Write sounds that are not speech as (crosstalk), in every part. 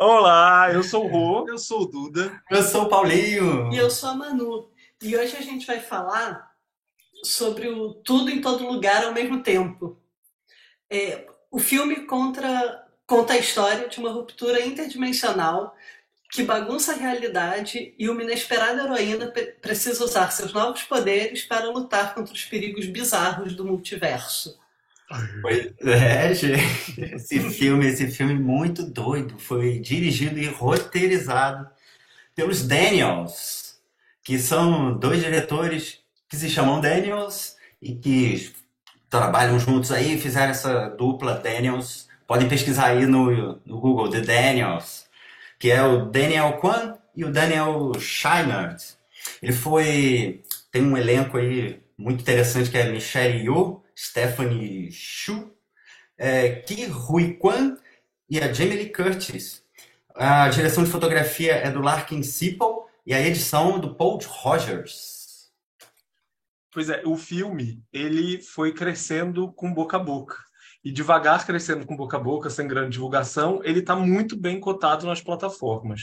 Olá, eu sou o Rô. Eu sou o Duda. Eu sou o Paulinho. E eu sou a Manu. E hoje a gente vai falar sobre o tudo em todo lugar ao mesmo tempo. É, o filme contra, conta a história de uma ruptura interdimensional que bagunça a realidade e uma inesperada heroína precisa usar seus novos poderes para lutar contra os perigos bizarros do multiverso. Pois é, gente. Esse filme, esse filme muito doido, foi dirigido e roteirizado pelos Daniels, que são dois diretores que se chamam Daniels e que trabalham juntos aí, fizeram essa dupla Daniels. Podem pesquisar aí no, no Google, The Daniels, que é o Daniel Kwan e o Daniel Scheinert. Ele foi. Tem um elenco aí muito interessante que é Michelle Yeoh, Stephanie Shu, é, Ki Hui Kwan e a Jamie Lee Curtis. A direção de fotografia é do Larkin Sipple e a edição é do Paul Rogers. Pois é, o filme ele foi crescendo com boca a boca. E devagar crescendo com boca a boca, sem grande divulgação, ele está muito bem cotado nas plataformas.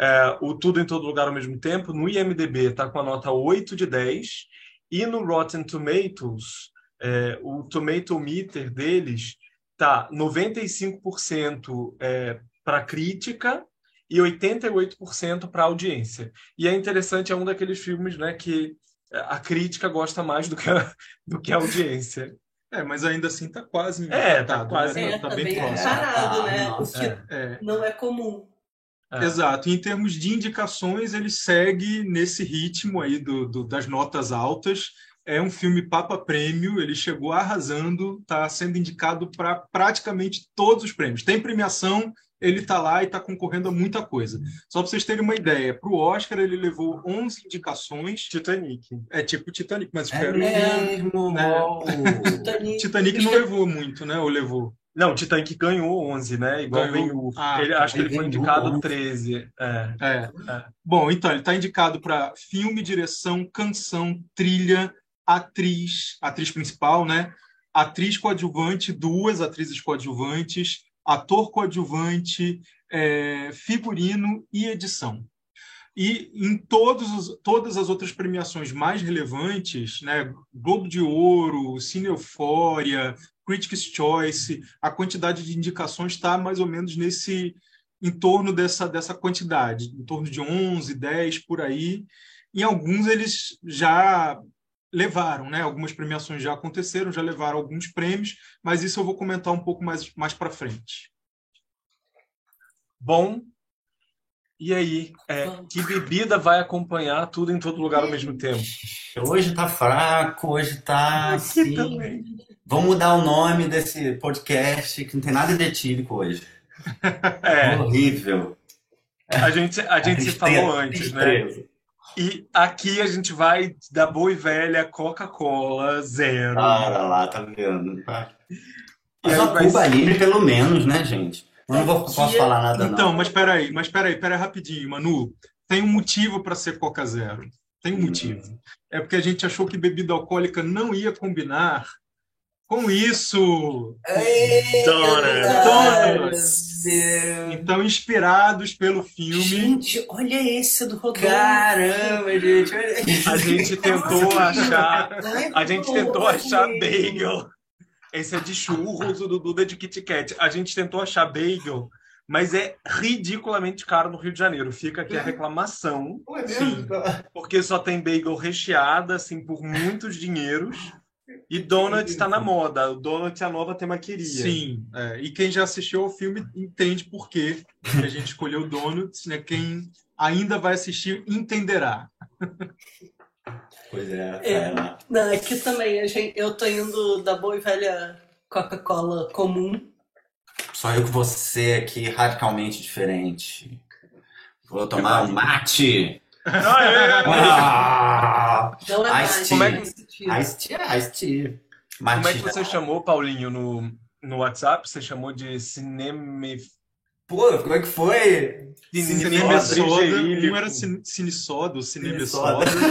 É, o Tudo em Todo Lugar ao mesmo tempo, no IMDB está com a nota 8 de 10, e no Rotten Tomatoes é, o tomato meter deles tá 95% é, para crítica e 88% para audiência. E é interessante, é um daqueles filmes né, que a crítica gosta mais do que a, do que a audiência. É, mas ainda assim tá quase É, tá quase. Né? É, tá, tá bem próximo. Parado, né? O que é. não é comum. É. Exato. Em termos de indicações, ele segue nesse ritmo aí do, do das notas altas é um filme Papa Prêmio, ele chegou arrasando, está sendo indicado para praticamente todos os prêmios. Tem premiação, ele está lá e está concorrendo a muita coisa. Só para vocês terem uma ideia, para o Oscar ele levou 11 indicações. Titanic. É tipo Titanic, mas espero é mesmo, né? (laughs) Titanic. Titanic não levou muito, né? Ou levou? Não, Titanic ganhou 11, né? Igual ganhou. Ah, ele, acho que ele foi indicado 11. 13. É. É. é. Bom, então, ele está indicado para filme, direção, canção, trilha, atriz, atriz principal, né? Atriz coadjuvante, duas atrizes coadjuvantes, ator coadjuvante, é, figurino e edição. E em todos os, todas as outras premiações mais relevantes, né, Globo de Ouro, Cine Eufória, Critics' Choice, a quantidade de indicações está mais ou menos nesse em torno dessa, dessa quantidade, em torno de 11, 10 por aí. Em alguns eles já levaram, né? Algumas premiações já aconteceram, já levaram alguns prêmios, mas isso eu vou comentar um pouco mais, mais para frente. Bom, e aí, é, que bebida vai acompanhar tudo em todo lugar ao mesmo tempo? Hoje tá fraco, hoje tá assim. Vamos mudar o nome desse podcast que não tem nada de etílico hoje. (laughs) É. Horrível. A gente, a gente se falou antes, né? E aqui a gente vai da boa e velha Coca-Cola zero. Para lá, tá vendo? Mas uma Cuba ser... Livre pelo menos, né, gente? Eu não vou, posso falar nada Então, não. mas peraí, mas peraí, peraí rapidinho, Manu. Tem um motivo para ser Coca Zero. Tem um hum. motivo. É porque a gente achou que bebida alcoólica não ia combinar com isso. Donuts. Então, inspirados pelo filme. Gente, olha esse do Rodolfo. Caramba, gente. A gente tentou achar. A gente tentou achar bagel. Esse é de churros, o do Duda é de Kit Kat. A gente tentou achar bagel, mas é ridiculamente caro no Rio de Janeiro. Fica aqui a reclamação. Sim, porque só tem bagel recheada, assim, por muitos dinheiros. E Donut está na moda. O Donut é a nova temaqueria. Sim. É, e quem já assistiu ao filme entende por que a gente escolheu Donuts. Né? Quem ainda vai assistir entenderá. Pois é. é não, aqui também gente, eu tô indo da boa e velha Coca-Cola comum. Só eu que você aqui radicalmente diferente. Vou tomar um mate. Ah, é, é, Não é mais. Como é que-. Como é que você chamou, Paulinho, no, no WhatsApp? Você chamou de cinema... Pô, como é que foi? Cinema Soda. Um era cine, Soda, o Cinema Soda. Soda.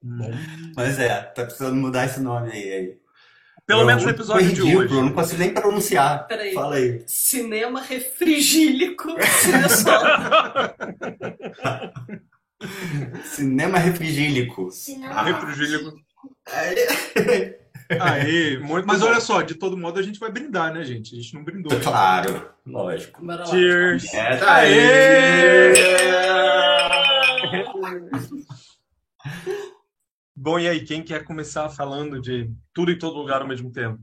(laughs) Mas é, tá precisando mudar esse nome aí. aí. Pelo menos no episódio de ridículo, hoje. Eu não consigo nem pronunciar. Peraí. Fala aí. Cinema refrigílico. Cinema (laughs) refrigílico. Cinema. Refrigílico. Aê, Muito Mas bom. olha só, de todo modo a gente vai brindar, né, gente? A gente não brindou. Claro, lógico. Bora lá. Cheers. É, (laughs) Bom, e aí, quem quer começar falando de tudo em todo lugar ao mesmo tempo?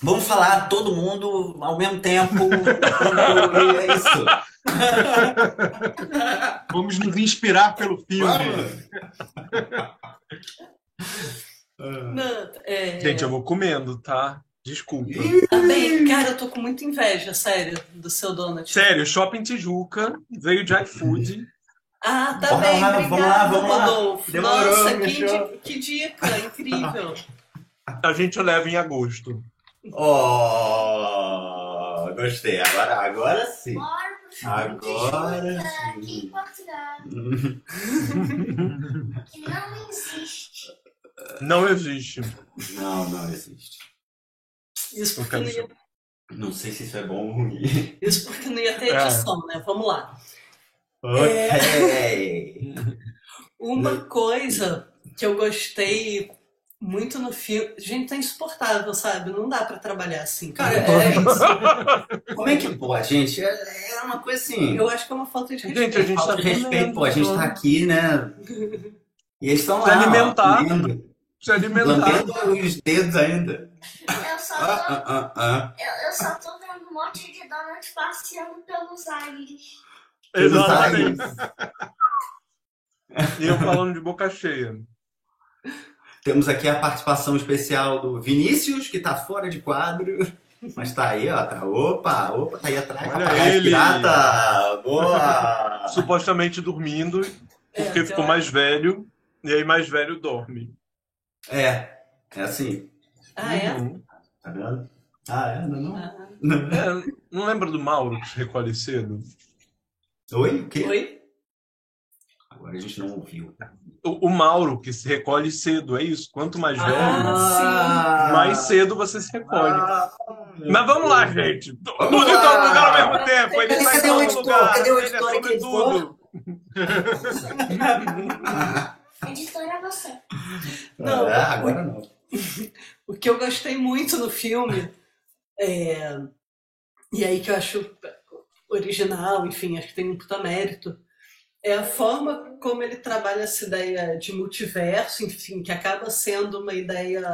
Vamos falar todo mundo ao mesmo tempo. é isso. Vamos nos inspirar pelo filme. Não, é, Gente, eu vou comendo, tá? Desculpa. Também, cara, eu tô com muita inveja, sério, do seu donut. Sério, Shopping Tijuca veio de iFood. Ah, tá Vamos bem, lá, obrigada, vamos lá, vamos lá. Rodolfo. Demorou, Nossa, que, di- que dica, incrível. A gente leva em agosto. Oh, gostei. Agora, agora sim. Bora Agora Tijuca, aqui sim. em Portugal. Que não existe. Não existe. Não, não existe. Isso porque, não ia, Não sei se isso é bom ou ruim. isso porque não ia ter É. edição, né? Vamos lá. Ok. Uma coisa que eu gostei muito no filme. Gente, tá insuportável, sabe? Não dá pra trabalhar assim. Cara, É, é- isso. Como é que pode, gente? É, é uma coisa assim. Eu acho que é uma falta de respeito. Gente, a gente Falta tá de respeito, pô. A gente tá aqui, né? E eles estão lá. alimentar. Se alimentar. Lambendo os dedos ainda. Eu só Ah, tô, ah, ah, ah. eu, eu só tô vendo um monte de donut passeando pelos aires. Exatamente. (laughs) E eu falando de boca cheia. Temos aqui a participação especial do Vinícius, que tá fora de quadro. Mas tá aí, ó. Tá, opa, opa, tá aí atrás. Olha ele. pirata. Boa! (laughs) Supostamente dormindo, É, porque ficou eu- mais velho. E aí mais velho dorme. É, é assim. Ah, é? Uhum. Tá vendo? Ah, é? Não, não. Ah, não. É, não lembra do Mauro que se recolhe cedo? Oi? O quê? Oi? Agora a gente não ouviu. O, o Mauro que se recolhe cedo, é isso. Quanto mais velho, Ah, mais cedo você se recolhe. Ah, Mas vamos lá, gente. Tudo Vamos em todo lugar ao mesmo tempo. Ele Cadê- está em cadê o todo editor? lugar. Cadê o Ele é editor sobre aqui, tudo. (laughs) Editora é você. Não, É, agora não. O que eu gostei muito no filme, é, e aí que eu acho original, enfim, acho que tem um puta mérito, é a forma como ele trabalha essa ideia de multiverso, enfim, que acaba sendo uma ideia,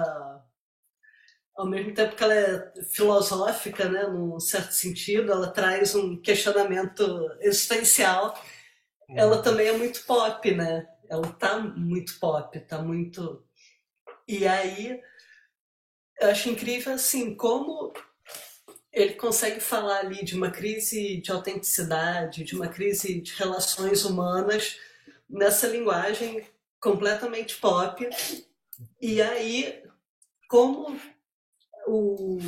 ao mesmo tempo que ela é filosófica, né, num certo sentido, ela traz um questionamento existencial, ela também é muito pop, né? Ela tá muito pop, tá muito. E aí, eu acho incrível, assim, como ele consegue falar ali de uma crise de autenticidade, de uma crise de relações humanas, nessa linguagem completamente pop. E aí, como o,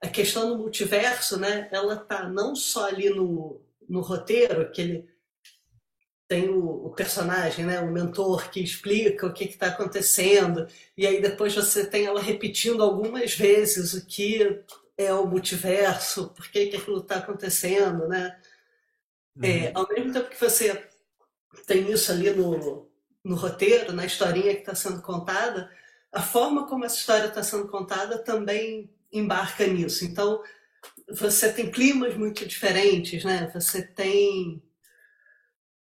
a questão do multiverso, né, ela tá não só ali no, no roteiro, que ele tem o, o personagem, né, o mentor que explica o que está acontecendo, e aí depois você tem ela repetindo algumas vezes o que é o multiverso, por que, que aquilo está acontecendo, né? É, ao mesmo tempo que você tem isso ali no, no roteiro, na historinha que está sendo contada, a forma como essa história está sendo contada também embarca nisso. Então, você tem climas muito diferentes, né? Você tem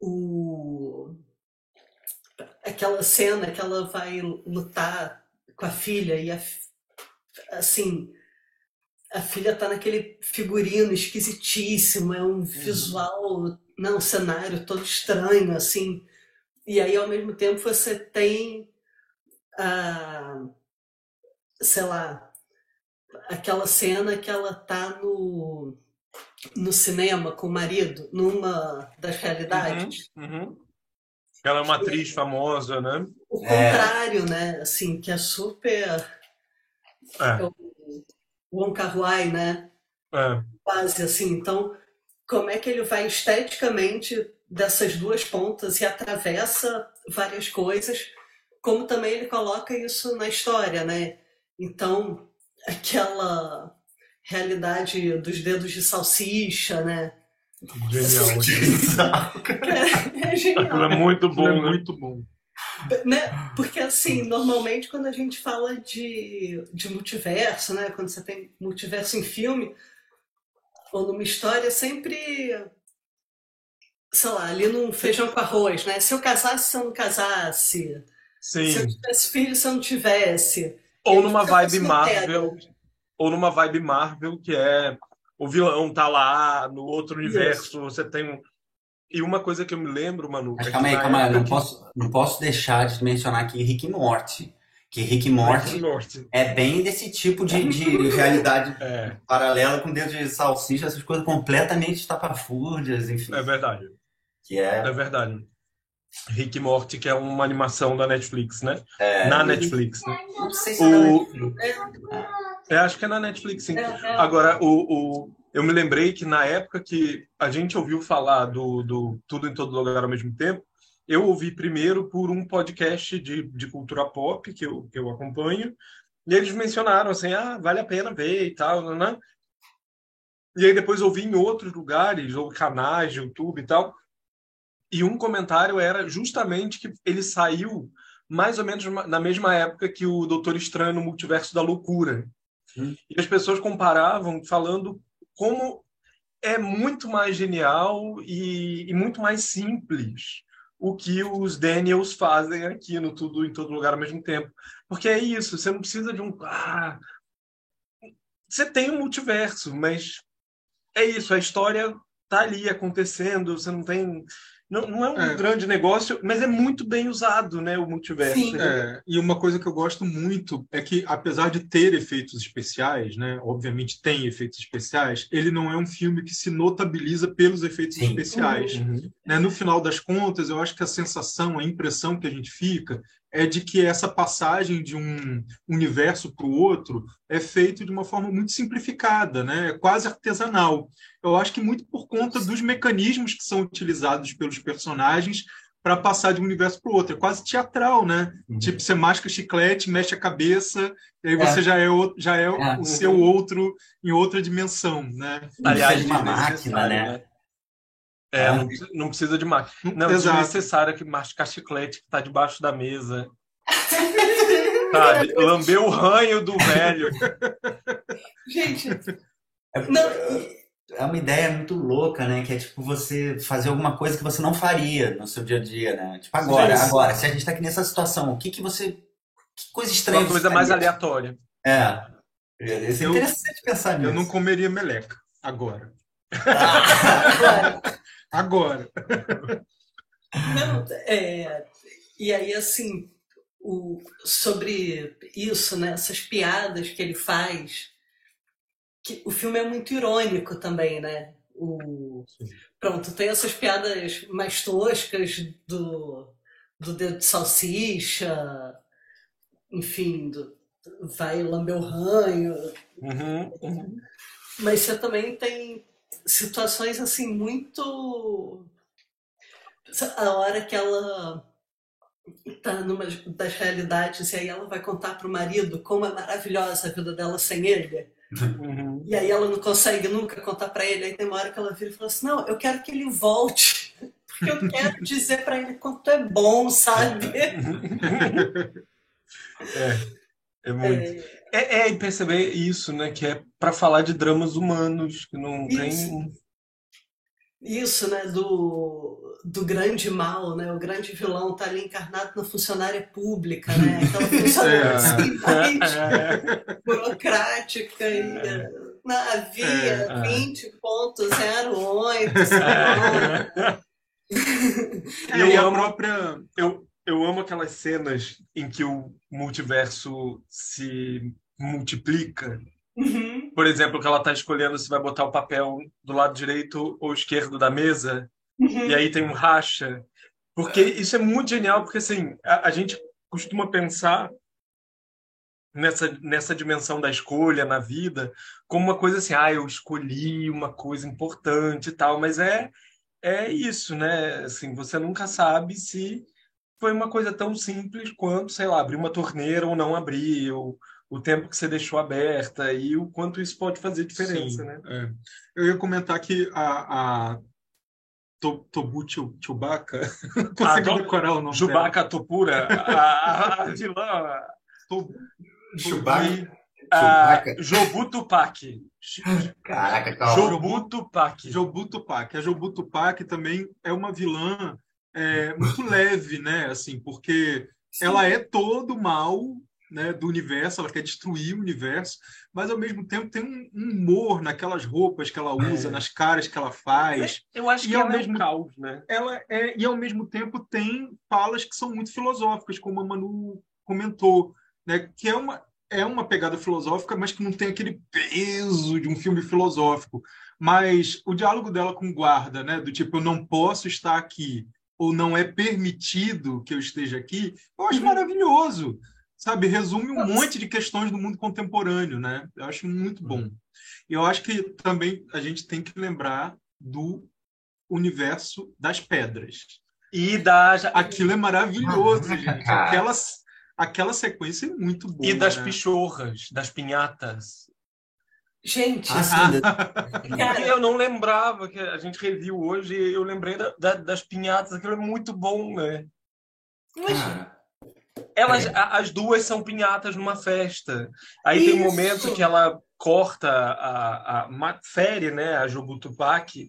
o aquela cena que ela vai lutar com a filha e a, assim a filha tá naquele figurino esquisitíssimo, é um visual, não, um cenário todo estranho assim. E aí ao mesmo tempo você tem a sei lá, aquela cena que ela tá no no cinema com o marido, numa das realidades. Uhum, uhum. Ela é uma atriz famosa, né? O É. contrário, né? Assim, que é super. É, O Wong Kar Wai, né? é. Quase assim. Então, como é que ele vai esteticamente dessas duas pontas e atravessa várias coisas, como também ele coloca isso na história, né? Então, aquela realidade dos dedos de salsicha, né? Genial. (laughs) É, é genial. Aquilo é muito bom, é muito bom. Né? Porque assim, normalmente quando a gente fala de, de multiverso, né? Quando você tem multiverso em filme ou numa história, sempre sei lá, ali num feijão com arroz, né? Se eu casasse, se eu não casasse. Sim. Se eu tivesse filho, se eu não tivesse. Ou numa vibe Marvel, ou numa vibe Marvel, que é o vilão tá lá, no outro universo, você tem um. E uma coisa que eu me lembro, Manu. Mas é que calma aí, na calma aí. Não época posso, não posso deixar de mencionar aqui Rick Morty. Que Rick que- Morty Morty. é bem desse tipo de, de (laughs) realidade É, paralela com dedo de salsicha, essas coisas completamente estapafúrdias, enfim. é verdade. Que é, É verdade. Rick Morty, que é uma animação da Netflix, né? é, Na Netflix, né? Não sei se é da O- Netflix. É, acho que é na Netflix, sim. É, é. Agora, o, o, eu me lembrei que na época que a gente ouviu falar do, do Tudo em Todo Lugar ao mesmo tempo, eu ouvi primeiro por um podcast de, de cultura pop que eu, que eu acompanho, e eles mencionaram assim, ah, vale a pena ver e tal, né? E aí depois ouvi em outros lugares, ou canais YouTube e tal, e um comentário era justamente que ele saiu mais ou menos na mesma época que o Doutor Estranho no Multiverso da Loucura. E as pessoas comparavam falando como é muito mais genial e, e muito mais simples o que os Daniels fazem aqui no Tudo em Todo Lugar ao mesmo tempo. Porque é isso, você não precisa de um. Ah, você tem um multiverso, mas é isso, a história tá ali acontecendo, você não tem. Não, não é um É. grande negócio, mas é muito bem usado, né, o multiverso. Sim. É, e uma coisa que eu gosto muito é que, apesar de ter efeitos especiais, né, obviamente tem efeitos especiais, ele não é um filme que se notabiliza pelos efeitos Sim. especiais. Uhum. né? No final das contas, eu acho que a sensação, a impressão que a gente fica é de que essa passagem de um universo para o outro é feito de uma forma muito simplificada, né? É quase artesanal. Eu acho que muito por conta dos mecanismos que são utilizados pelos personagens para passar de um universo para o outro. É quase teatral, né? Uhum. Tipo, você masca chiclete, mexe a cabeça, e aí É. você já é, o, já é, É. o seu outro em outra dimensão, né? Aliás, uma desnecessário, máquina, né? É, É. não, precisa- não precisa de máquina. Não, Exato. desnecessário que mascar chiclete que tá debaixo da mesa. Sabe? Lamber o ranho do velho. Gente, É, não, é uma ideia muito louca, né? Que é tipo você fazer alguma coisa que você não faria no seu dia a dia, né? Tipo, agora, Sim. agora, se a gente tá aqui nessa situação, o que que você. Que coisa estranha Uma coisa você mais aleatória. É. Isso é Eu- interessante pensar nisso. Eu não comeria meleca agora. Ah, (laughs) Agora. Não, é, e aí, assim, o, sobre isso, né, essas piadas que ele faz, que o filme é muito irônico também, né? O, pronto, tem essas piadas mais toscas do, do dedo de salsicha, enfim, do, vai lamber o ranho, Uhum, uhum. mas você também tem situações assim muito. A hora que ela tá numa das realidades e aí ela vai contar pro marido como é maravilhosa a vida dela sem ele. Uhum. E aí ela não consegue nunca contar pra ele. Aí tem uma hora que ela vira e fala assim: Não, eu quero que ele volte. Porque eu quero dizer pra ele quanto é bom, sabe? (laughs) É muito. É, É, é, e perceber isso, né? Que é para falar de dramas humanos, que não tem. Isso. Isso, né, do, do grande mal, né? O grande vilão tá ali encarnado na funcionária pública, né? Aquela (laughs) funcionária (laughs) É. assim, mais É, burocrática e eh, na via É, é. 20.08, sei lá. E E eu a amo- própria. eu, eu amo aquelas cenas em que o multiverso se multiplica. Uhum. Por exemplo, que ela tá escolhendo se vai botar o papel do lado direito ou esquerdo da mesa. Uhum. E aí tem um racha. Porque isso é muito genial, porque assim, a, a gente costuma pensar nessa, nessa dimensão da escolha na vida como uma coisa assim, ah, eu escolhi uma coisa importante e tal, mas é, é isso, né? Assim, você nunca sabe se foi uma coisa tão simples quanto, sei lá, abrir uma torneira ou não abrir, ou, o tempo que você deixou aberta e o quanto isso pode fazer diferença, Sim, né? é. Eu ia comentar que a, a To- Tobu Chewbacca, Ah, decorar o nome. Jubaca Topura, a, a vilã, Tobu- Chewbacca. a Chewbacca. Jobu Tupac. Caraca, calma. Jobu Tupac. Jobu Tupac. A Jobu Tupac também é uma vilã é, muito leve, né? Assim, porque ela é todo mal né, do universo, ela quer destruir o universo, mas ao mesmo tempo tem um um humor naquelas roupas que ela usa, É. nas caras que ela faz. Eu acho E que ao ela é mesmo- um caos, né? Ela é, e ao mesmo tempo tem falas que são muito filosóficas, como a Manu comentou, né? Que é uma é uma pegada filosófica, mas que não tem aquele peso de um filme filosófico. Mas o diálogo dela com o guarda, né? Do tipo, eu não posso estar aqui, ou não é permitido que eu esteja aqui, eu acho maravilhoso. Sabe, resume um monte de questões do mundo contemporâneo, né? Eu acho muito bom. E eu acho que também a gente tem que lembrar do universo das pedras. E da, Aquilo é maravilhoso, Caraca, gente. cara. Aquela, aquela sequência é muito boa. e das né? pichorras, das pinhatas. Gente, Ah, (laughs) cara, Eu não lembrava que a gente reviu hoje e eu lembrei da- da- das pinhatas. Aquilo é muito bom, né? Elas, É. a- as duas são pinhatas numa festa. Aí tem um Isso. momento que ela corta a, a ma- fere, né, a Jobu Tupac,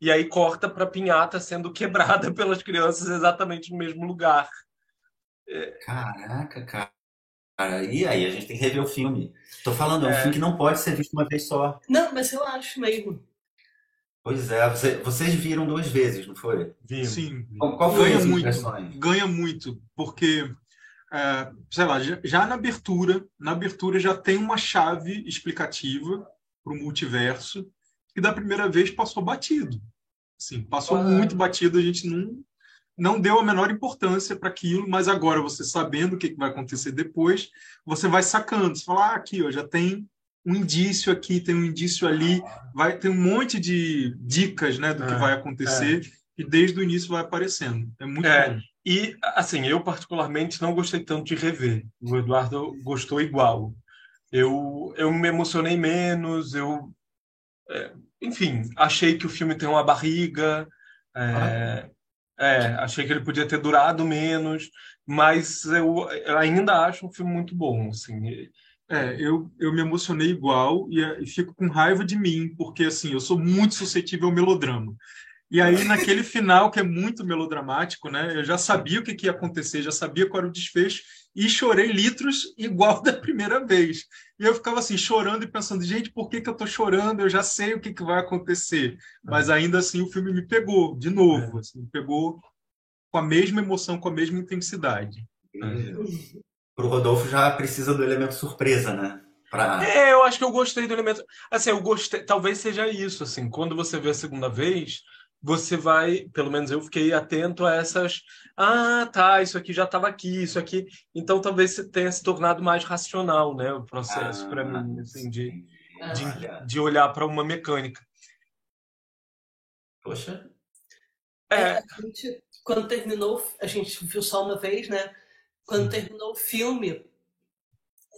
e aí corta para pinhata sendo (laughs) quebrada pelas crianças exatamente no mesmo lugar. caraca, cara. E aí, a gente tem que rever o filme. Tô falando, é um É. filme que não pode ser visto uma vez só. não, mas eu acho mesmo. Pois é, você- vocês viram duas vezes, não foi? Vimos. Sim, Qual, qual foi ganha muito. impressões? Ganha muito, porque, é, sei lá, já, já na abertura, na abertura já tem uma chave explicativa para o multiverso que da primeira vez passou batido. Sim, passou Ah. muito batido, a gente não, não deu a menor importância para aquilo, mas agora você sabendo o que vai acontecer depois, você vai sacando. Você fala, ah, aqui, ó, já tem um indício aqui, tem um indício ali, vai ter um monte de dicas, né, do que É, vai acontecer e desde o início vai aparecendo. É muito É. bom. E, assim, eu particularmente não gostei tanto de rever. O Eduardo gostou igual. Eu, eu me emocionei menos, eu... é, enfim, achei que o filme tem uma barriga, é, é, achei que ele podia ter durado menos, mas eu, eu ainda acho um filme muito bom, assim. É, eu, eu me emocionei igual e, e fico com raiva de mim, porque assim, eu sou muito suscetível ao melodrama. E aí, (laughs) naquele final, que é muito melodramático, né? Eu já sabia o que, que ia acontecer, já sabia qual era o desfecho, e chorei litros igual (laughs) da primeira vez. E eu ficava assim, chorando e pensando, gente, por que, que eu tô chorando? Eu já sei o que, que vai acontecer. Mas ainda assim, o filme me pegou, de novo, assim, me pegou com a mesma emoção, com a mesma intensidade. Pro Rodolfo já precisa do elemento surpresa, né? Pra... É, eu acho que eu gostei do elemento. Assim, eu gostei. Talvez seja isso, assim. Quando você vê a segunda vez, você vai. Pelo menos eu fiquei atento a essas. Ah, tá, isso aqui já estava aqui, isso aqui. Então talvez tenha se tornado mais racional, né? O processo Ah, para mim, assim, de, de, de olhar para uma mecânica. poxa, É, A gente, quando terminou, a gente viu só uma vez, né? Quando terminou o filme,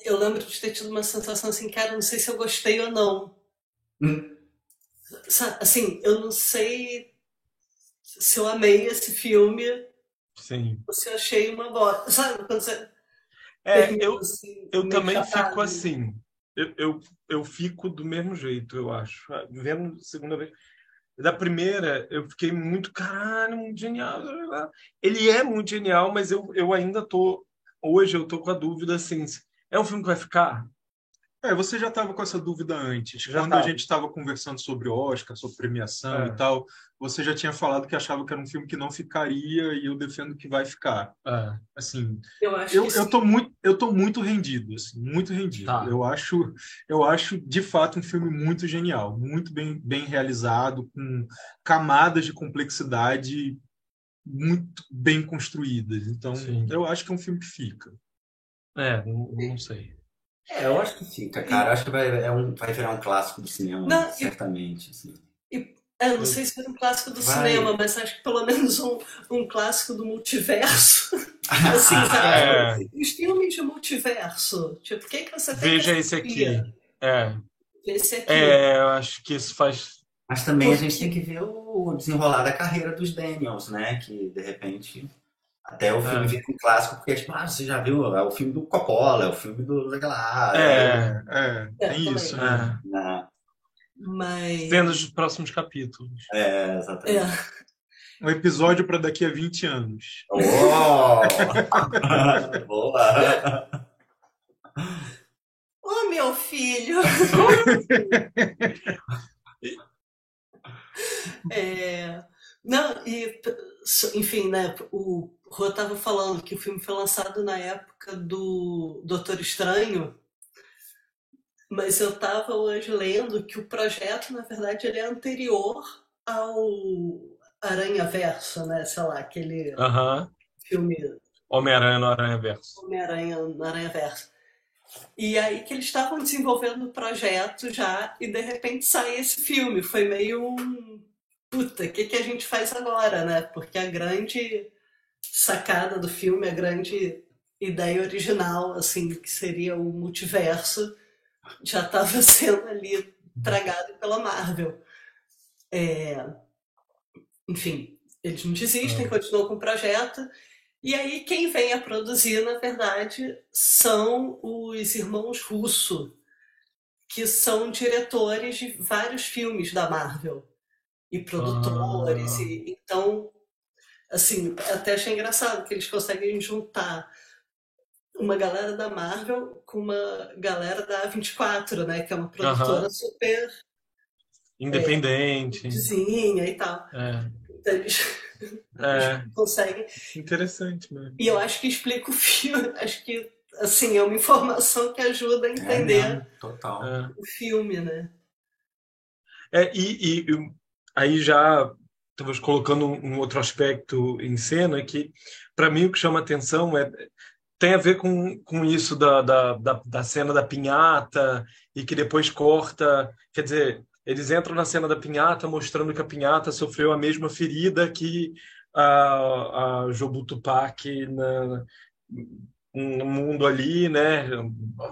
eu lembro de ter tido uma sensação assim, cara, não sei se eu gostei ou não. Hum. Assim, eu não sei se eu amei esse filme sim. ou se eu achei uma bosta. (laughs) Sabe, quando você É, eu, assim, eu também fico assim. Eu, eu, eu fico do mesmo jeito, eu acho. Vendo a segunda vez. Da primeira, eu fiquei muito, caralho, muito genial. Ele é muito genial, mas eu, eu ainda tô. Hoje eu tô com a dúvida assim: é um filme que vai ficar? É, você já estava com essa dúvida antes. Já Quando tava. a gente estava conversando sobre Oscar, sobre premiação É. e tal, você já tinha falado que achava que era um filme que não ficaria e eu defendo que vai ficar. É. Assim, Eu acho eu, eu sim. tô muito, eu tô muito rendido, assim, muito rendido. Tá. Eu acho, eu acho de fato um filme muito genial, muito bem, bem realizado, com camadas de complexidade muito bem construídas. Então, Sim. eu acho que é um filme que fica. É, não, não sei. É, eu acho que fica, cara. Eu acho que vai, é um, vai virar um clássico do cinema, Não, e- certamente. assim. É, não sei se é um clássico do Vai. cinema, mas acho que pelo menos um, um clássico do multiverso. (laughs) assim, (laughs) sabe? É. Os filmes de multiverso. Tipo, o que, que você tem Veja que esse aqui. É, Esse aqui. é, eu acho que isso faz. Mas também a gente tem que ver o desenrolar da carreira dos Daniels, né? Que de repente até o filme É. fica um clássico, porque tipo, ah, você já viu? É o filme do Coppola, é o filme do lá. É, é, É, tem também. isso. É. né? Mas. Cenas dos próximos capítulos. É, exatamente. É. Um episódio para daqui a 20 anos. Oh! (laughs) Boa! Ô, meu filho! (laughs) É, não, e, enfim, né, o Rô estava falando que o filme foi lançado na época do Doutor Estranho, mas eu estava hoje lendo que o projeto, na verdade, ele é anterior ao Aranha Verso, né, sei lá, aquele Aham. filme Homem-Aranha no Aranha Verso. Homem-Aranha no Aranha Verso. E aí que eles estavam desenvolvendo o projeto já, e de repente sai esse filme. Foi meio um. Puta, o que, que a gente faz agora, né? Porque a grande sacada do filme, a grande ideia original, assim, que seria o multiverso, já estava (laughs) sendo ali tragado pela Marvel. É, Enfim, eles não desistem, continuam com o projeto. E aí, quem vem a produzir, na verdade, são os irmãos Russo, que são diretores de vários filmes da Marvel e produtores. Ah. E, então, assim, até achei engraçado que eles conseguem juntar uma galera da Marvel com uma galera da A24, né? Que é uma produtora super Independente. vizinha e tal. É. Então, eles (laughs) É. conseguem Interessante mesmo. E eu acho que explica o filme. (laughs) Acho que, assim, é uma informação que ajuda a É entender mesmo, total. É. o filme, né? É, e- e aí já estamos colocando um, outro aspecto em cena que, para mim, o que chama atenção é tem a ver com, com isso da, da, da, da cena da pinhata e que depois corta. Quer dizer, eles entram na cena da pinhata mostrando que a pinhata sofreu a mesma ferida que a, a Jobu Tupac na, um mundo ali, né?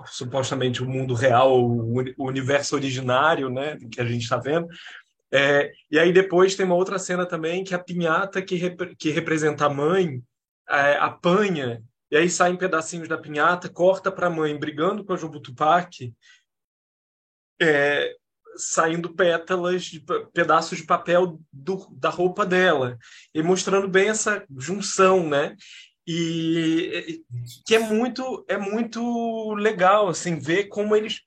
Supostamente o mundo real, o universo originário, né? Que a gente está vendo. É, e aí depois tem uma outra cena também que a pinhata que, rep- que representa a mãe é, apanha e aí saem pedacinhos da pinhata, corta para a mãe brigando com a Jobu Tupac, é, saindo pétalas, de pedaços de papel do, da roupa dela e mostrando bem essa junção, né? E- que é muito é muito legal assim ver como eles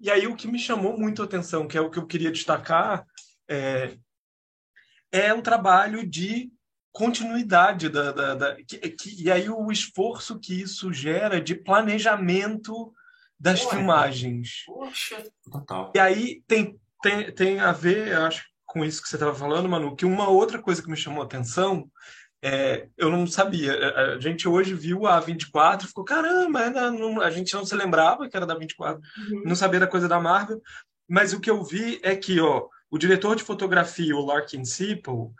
e aí o que me chamou muito a atenção, que é o que eu queria destacar, é, é o trabalho de continuidade da, da, da- que, que- e aí o esforço que isso gera de planejamento das Ué. filmagens. Poxa, total. E aí tem, tem, tem a ver, acho, com isso que você estava falando, Manu, que uma outra coisa que me chamou a atenção, é, eu não sabia. A a gente hoje viu a 24 e ficou, caramba, ainda não- a gente não se lembrava que era da 24, não sabia da coisa da Marvel. Mas o que eu vi é que ó, o diretor de fotografia, o Larkin Sipple,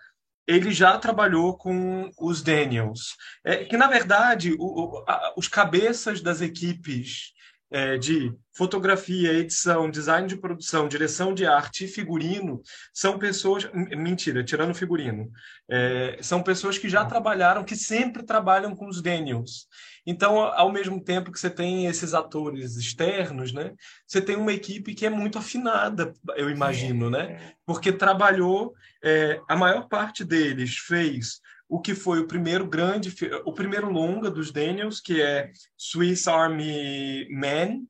ele já trabalhou com os Daniels. É, que, na verdade, o- o- a- os cabeças das equipes é, de fotografia, edição, design de produção, direção de arte e figurino são pessoas. Mentira, tirando figurino. É, são pessoas que já trabalharam, que sempre trabalham com os Daniels. Então, ao mesmo tempo que você tem esses atores externos, né, você tem uma equipe que é muito afinada, eu imagino, né? Porque trabalhou, é, a maior parte deles fez o que foi o primeiro grande, o primeiro longa dos Daniels, que é Swiss Army Man,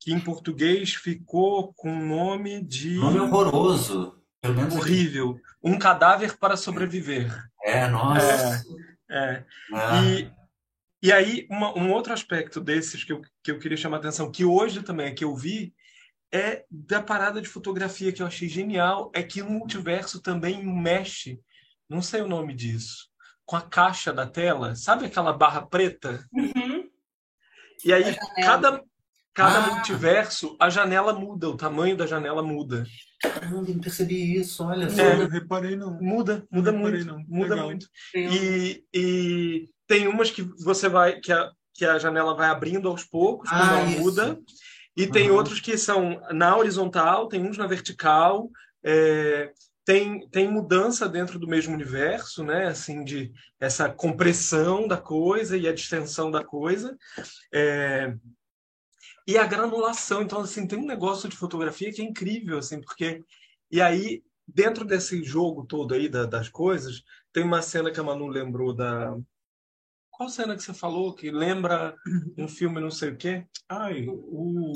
que em português ficou com o nome de Nome horroroso. Pelo menos aqui. horrível, Um Cadáver para Sobreviver. É, nossa. É. Ah, E, e aí, uma- um outro aspecto desses que eu, que eu queria chamar a atenção, que hoje também é que eu vi, é da parada de fotografia que eu achei genial, é que o multiverso também mexe, não sei o nome disso, com a caixa da tela, sabe aquela barra preta? Uhum. E aí, cada, cada Ah. multiverso, a janela muda, o tamanho da janela muda. Caramba, não percebi isso, olha É, só. eu reparei não. Muda, muda Não reparei, muito. não. Muda Legal. muito. Tem E, e tem umas que você vai, que a, que a janela vai abrindo aos poucos, quando Ah, ela isso. muda. E tem Uhum. outros que são na horizontal, tem uns na vertical. é, tem, tem mudança dentro do mesmo universo, né? Assim, de essa compressão da coisa e a distensão da coisa. É, e a granulação. Então, assim, tem um negócio de fotografia que é incrível, assim, porque... E aí, dentro desse jogo todo aí da- das coisas, tem uma cena que a Manu lembrou da... Qual cena que você falou que lembra um filme não sei o quê? Ai, o...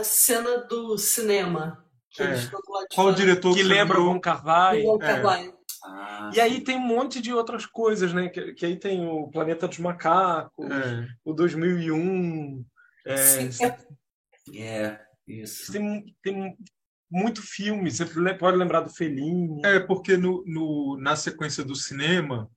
A cena do cinema. Que É. Qual o diretor Que lembra o. Do Wong É. Ah, E aí tem um monte de outras coisas, né? Que, que aí tem o Planeta dos Macacos, É. o 2001... é, Sim, é é, isso. tem, tem muito filme. Você pode lembrar do Fellini. É, porque no, no- na sequência do cinema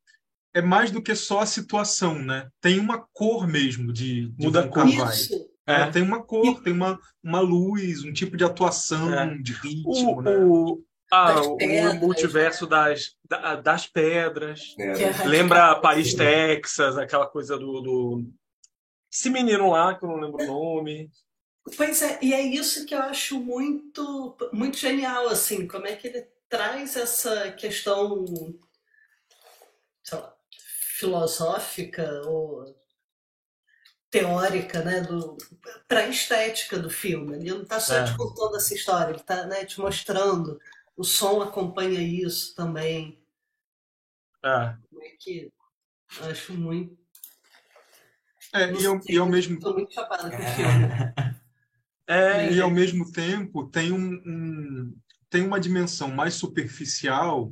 é mais do que só a situação, né? Tem uma cor mesmo de, de Muda a cor. Isso. É, É. tem uma cor, tem uma, uma luz, um tipo de atuação, É. de ritmo, O, né? o, ah, o multiverso das, da- das pedras. É. É Lembra Paris, assim. Texas, aquela coisa do, do. Esse menino lá, que eu não lembro o nome. Pois é, e é isso que eu acho muito, muito genial, assim, como é que ele traz essa questão, sei lá, filosófica ou teórica, né, do, para a estética do filme. Ele não está só É. te contando essa história, ele está né, te mostrando. O som acompanha isso também. É. Como é que eu acho muito. É, e, ao, e ao mesmo Estou muito chapada com o (laughs) filme. É, E ao mesmo tempo tem um, um- tem uma dimensão mais superficial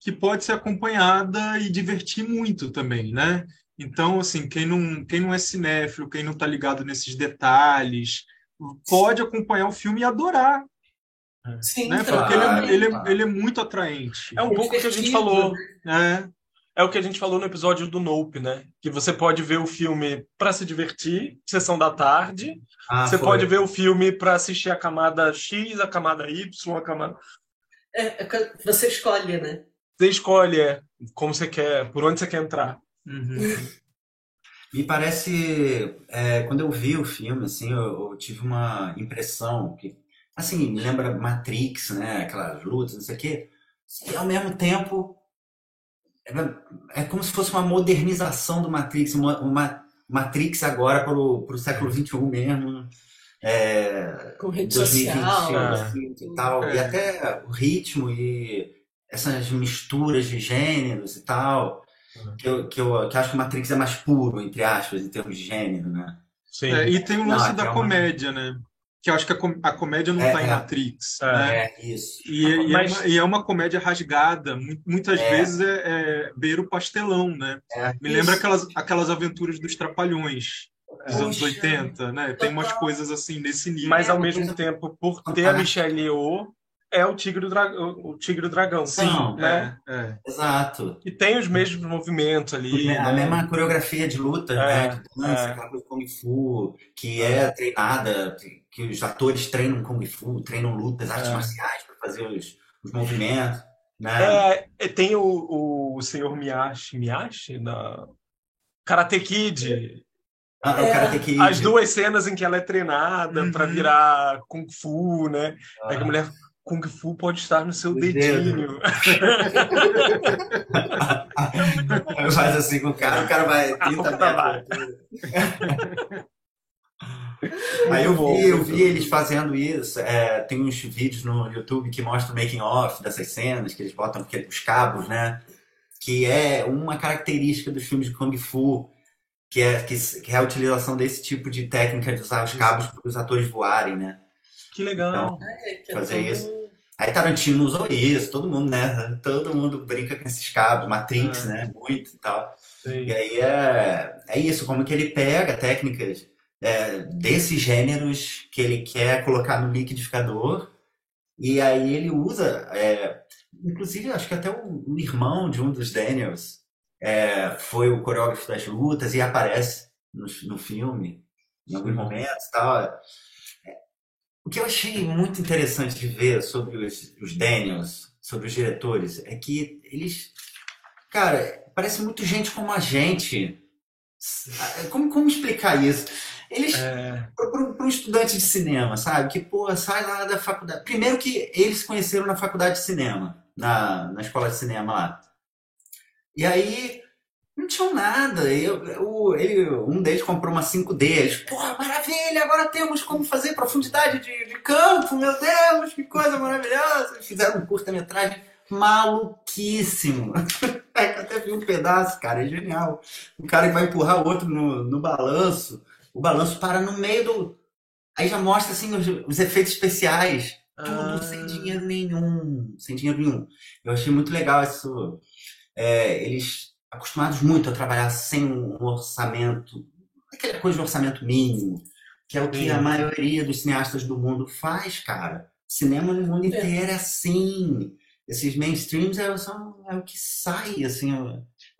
que pode ser acompanhada e divertir muito também, né? Então, assim, quem não, quem não é cinéfilo, quem não está ligado nesses detalhes, pode acompanhar o filme e adorar, Sim, né? claro. Porque ele é, ele, é, ele é muito atraente. é um pouco o que a gente falou. É, É o que a gente falou no episódio do Nope, né? Que você pode ver o filme para se divertir, sessão da tarde. Ah, você foi. pode ver o filme para assistir a camada X, a camada Y, a camada. É, é você escolhe, né? Você escolhe é, como você quer, por onde você quer entrar. Uhum. Me parece, é, quando eu vi o filme, assim, eu, eu tive uma impressão que, assim, me lembra Matrix, né? Aquelas lutas, não sei o quê. E ao mesmo tempo, é, é como se fosse uma modernização do Matrix, uma, uma Matrix agora para o século XXI mesmo. É, Com rede 2020 social. é. assim, e tal. É. E até o ritmo e essas misturas de gêneros e tal. Que eu, que eu que acho que o Matrix é mais puro, entre aspas, em termos de gênero, né? Sim. É, e tem o lance Não, da é uma- comédia, né? Que eu acho que a, com- a comédia não É, está em é. Matrix, É. né? É, isso. E, e Mas- é uma, e é uma comédia rasgada, mu- muitas É. vezes é, é beira o pastelão, né? É. Me lembra Isso. aquelas, aquelas aventuras dos Trapalhões dos anos Poxa. 80, né? Tem umas coisas assim nesse nível. Mas É, ao uma mesmo tempo, por ter a fantástica. Michelle Yeoh, é o Tigre do Dragão, o Tigre do Dragão. Sim, Não, né? é, é. Exato. E tem os mesmos movimentos ali. A né? mesma coreografia de luta, É, né? De dança, é. aquela coisa de Kung Fu, que é treinada, que os atores treinam Kung Fu, treinam lutas, artes É. marciais para fazer os, os movimentos, né? É, é, tem o, o senhor Miyashi, Miyashi na Karate Kid. Ah, o É. Karate Kid. As duas cenas em que ela é treinada Uhum. para virar Kung Fu, né? Ah. É que a mulher Kung Fu pode estar no seu dedinho. (laughs) Faz assim com o cara, o cara vai 30 O cara vai. metros. (laughs) Aí eu vi, eu vi eles fazendo isso. é, tem uns vídeos no YouTube que mostram o making off dessas cenas, que eles botam porque- os cabos, né? Que é uma característica dos filmes de Kung Fu, que é, que, que é a utilização desse tipo de técnica de usar os cabos para os atores voarem, né? Que legal. É, que é Fazer todo- isso. Aí Tarantino usou isso, todo mundo, né? Todo mundo brinca com esses cabos, Matrix, É. né? Muito e tal. Sim. E aí é, é isso, como que ele pega técnicas é, desses gêneros que ele quer colocar no liquidificador, e aí ele usa, é, inclusive acho que até o, o irmão de um dos Daniels é, foi o coreógrafo das lutas e aparece no, no filme em alguns momentos e tal. É, o que eu achei muito interessante de ver sobre os, os Daniels, sobre os diretores, é que eles, cara, parece muito gente como a gente. Como, como explicar isso? Eles, É, para um estudante de cinema, sabe? Que, pô, sai lá da faculdade. Primeiro que eles se conheceram na faculdade de cinema, na, na escola de cinema lá. E aí, não tinham nada. Eu, eu- ele, um deles comprou uma 5D. Eles, porra, maravilha, agora temos como fazer profundidade de, de campo, meu Deus, que coisa maravilhosa. Eles fizeram um curta-metragem maluquíssimo. (laughs) Eu até vi um pedaço, cara, é genial. O cara que vai empurrar o outro no, no balanço, o balanço para no meio do. Aí já mostra assim os, os efeitos especiais. Tudo Ah. sem dinheiro nenhum. Sem dinheiro nenhum. Eu achei muito legal isso. É, eles acostumados muito a trabalhar sem um orçamento, aquela coisa de orçamento mínimo, que é o que Sim. a maioria dos cineastas do mundo faz, cara. Cinema no mundo inteiro é assim. Esses mainstreams é, são, é o que sai, assim.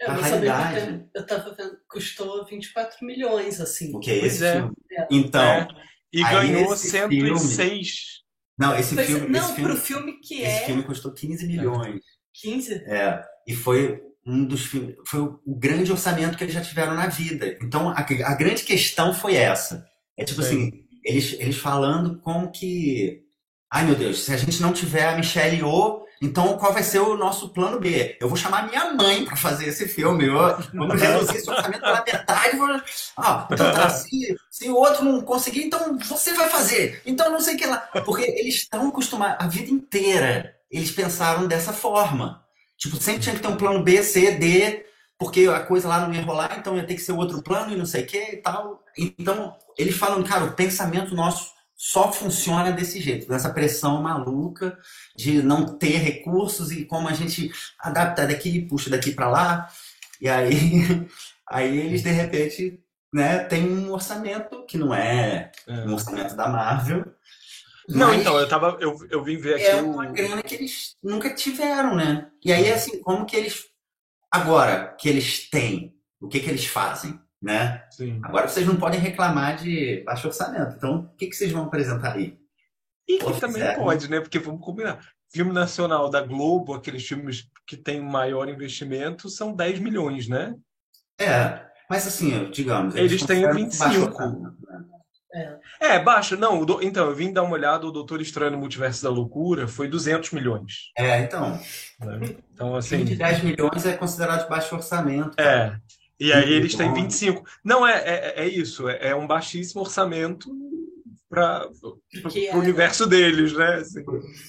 É, A tempo, eu tava vendo, custou 24 milhões, assim. O que é esse é. filme? É. Então, É. E ganhou esse 106. não, esse Pois é, filme, não, esse filme, pro filme que esse é filme custou 15 milhões. 15, É, e foi um dos foi o o grande orçamento que eles já tiveram na vida. Então, a, a grande questão foi essa. É tipo Sim. assim, eles, eles falando como que, ai meu Deus, se a gente não tiver a Michelle Yeoh, então qual vai ser o nosso plano B? Eu vou chamar minha mãe para fazer esse filme. Eu, vamos (laughs) reduzir esse orçamento pela metade. Vou, ah, então tá, se, se o outro não conseguir, então você vai fazer. Então não sei o que lá. Porque eles estão acostumados, a vida inteira, eles pensaram dessa forma. Tipo, sempre tinha que ter um plano B, C, D, porque a coisa lá não ia rolar, então ia ter que ser outro plano e não sei o que e tal. Então, eles falam, cara, o pensamento nosso só funciona desse jeito, dessa pressão maluca de não ter recursos e como a gente adapta daqui puxa daqui para lá. E aí, (laughs) aí eles, de repente, né, tem um orçamento que não é É. um orçamento da Marvel. Não, mas- então, eu tava. Eu, eu vim ver aqui é o. uma grana que eles nunca tiveram, né? E aí, assim, como que eles. Agora que eles têm, o que que eles fazem, né? Sim. Agora vocês não podem reclamar de baixo orçamento. Então, o que que vocês vão apresentar aí? E que também fizeram. pode, né? Porque vamos combinar. Filme nacional da Globo, aqueles filmes que têm maior investimento, são 10 milhões, né? É, mas assim, digamos. Eles têm consideram 25. baixo orçamento, né? É, baixo. Não, o do- então, eu vim dar uma olhada, o Doutor Estranho no Multiverso da Loucura foi 200 milhões. É, então. né? Então, Assim, assim. de 10 milhões é considerado baixo orçamento. É. E aí eles têm Bom. 25. Não, é, é, é isso. É, é um baixíssimo orçamento para é- o universo deles, né? Assim.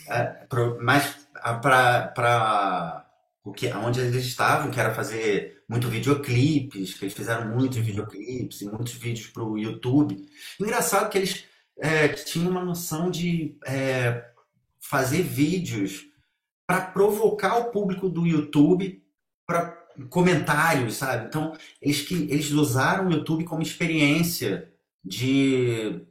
É, pro- mas para o que onde eles estavam, que era fazer muito videoclipes, que eles fizeram muitos videoclipes e muitos vídeos para o YouTube. Engraçado que eles é, tinham uma noção de é, fazer vídeos para provocar o público do YouTube para comentários, sabe? Então eles que eles usaram o YouTube como experiência de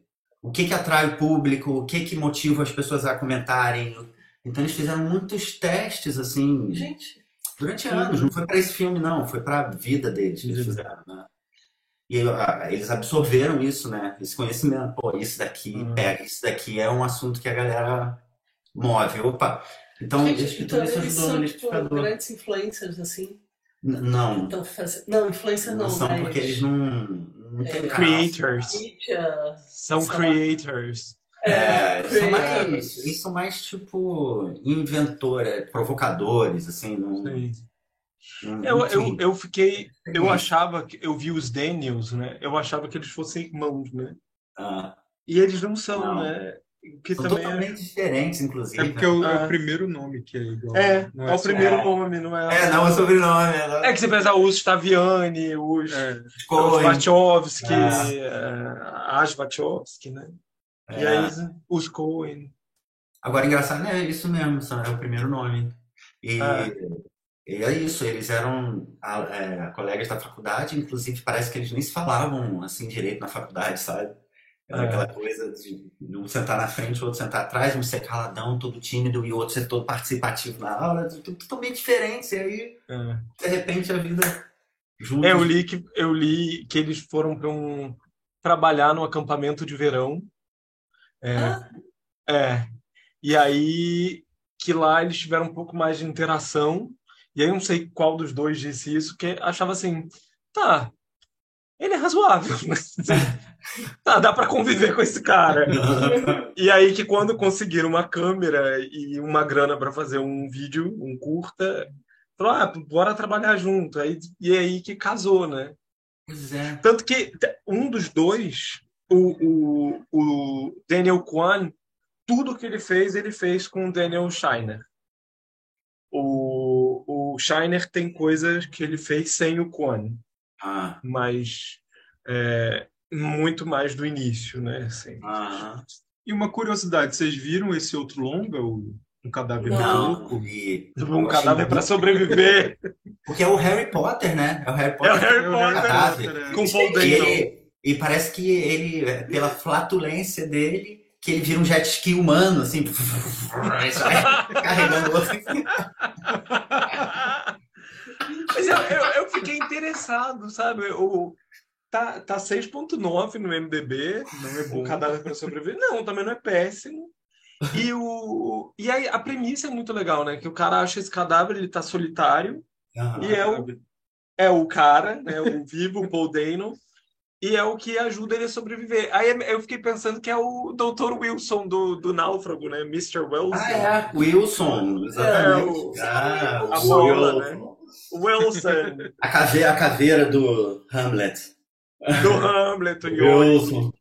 o que que atrai o público, o que que motiva as pessoas a comentarem. Então eles fizeram muitos testes assim gente, durante anos. Não foi para esse filme não, foi para a vida deles que eles fizeram, né? E ah, eles absorveram isso, né? Esse conhecimento. Pô, isso daqui Uhum. pega, isso daqui é um assunto que a galera move. Opa. Então, gente, acho que então eles ajudou no são tipo, grandes influencers, assim. N- Não, Então, faz... Não, influencer não, não são mas... porque eles não, É. Creators. Mídia, São lá. creators. É, eles são creators. mais, eles são mais tipo inventora, provocadores, assim, não, Eu, eu, eu fiquei. Eu achava que. Eu vi os Daniels, né? Eu achava que eles fossem irmãos, né? Ah, E eles não são, Não. né? Que são também é. totalmente diferentes, inclusive. É porque é o, é o Ah. primeiro nome que é igual. É, não é o primeiro É. nome, não é? É, não é o sobrenome. É, É que você pensa os Staviani, os, É. os. Wachowski, Ah. as Wachowski, né? E É. aí os Cohen. Agora, engraçado, é isso mesmo, é o primeiro nome. E, Ah. e é isso, eles eram a- é, colegas da faculdade, inclusive parece que eles nem se falavam assim direito na faculdade, sabe? Era É. aquela coisa de um sentar na frente, o outro sentar atrás, um ser caladão, todo tímido, e o outro ser todo participativo na aula, tudo totalmente diferente. E aí, É. de repente, a vida juntos. É, eu li que eu li que eles foram para um trabalhar no acampamento de verão. É, Ah. É. E aí que lá eles tiveram um pouco mais de interação. E aí eu não sei qual dos dois disse isso, que achava assim, tá, ele é razoável, né? (laughs) tá, dá para conviver com esse cara. e aí que quando conseguiram uma câmera e uma grana para fazer um vídeo, um curta, falou, ah, bora trabalhar junto. Aí, e aí que casou, né? Pois é. Tanto que um dos dois, o, o, o Daniel Kwan, tudo que ele fez, ele fez com o Daniel Shiner. O, o Shiner tem coisas que ele fez sem o Kwan, Ah, mas é, muito mais do início, né? Assim. ah, E uma curiosidade, vocês viram esse outro longa, o Um Cadáver muito não. Um cadáver para sobreviver Porque é o Harry Potter, né? É o Harry é o Potter. É o Harry Potter Potter, né? com Paul E, parece que ele, pela flatulência dele, que ele vira um jet ski humano, assim, (laughs) carregando o outro. Mas eu, eu, eu fiquei interessado, sabe? O, tá tá 6.9 no MDB, Não é bom. cadáver para sobreviver. Não, também não é péssimo. E, o, e aí a premissa é muito legal, né? Que o cara acha esse cadáver, ele tá solitário, e é o, é o cara, né? O vivo, o Paul Dano, e é o que ajuda ele a sobreviver. Aí eu fiquei pensando que é o Dr. Wilson do, do Náufrago, né? Mr. Wilson. Ah, é. Wilson, exatamente. É, o- Ah, a o bola, Wilson. Wilson, A caveira, a caveira do Hamlet. do Hamlet, o. Wilson.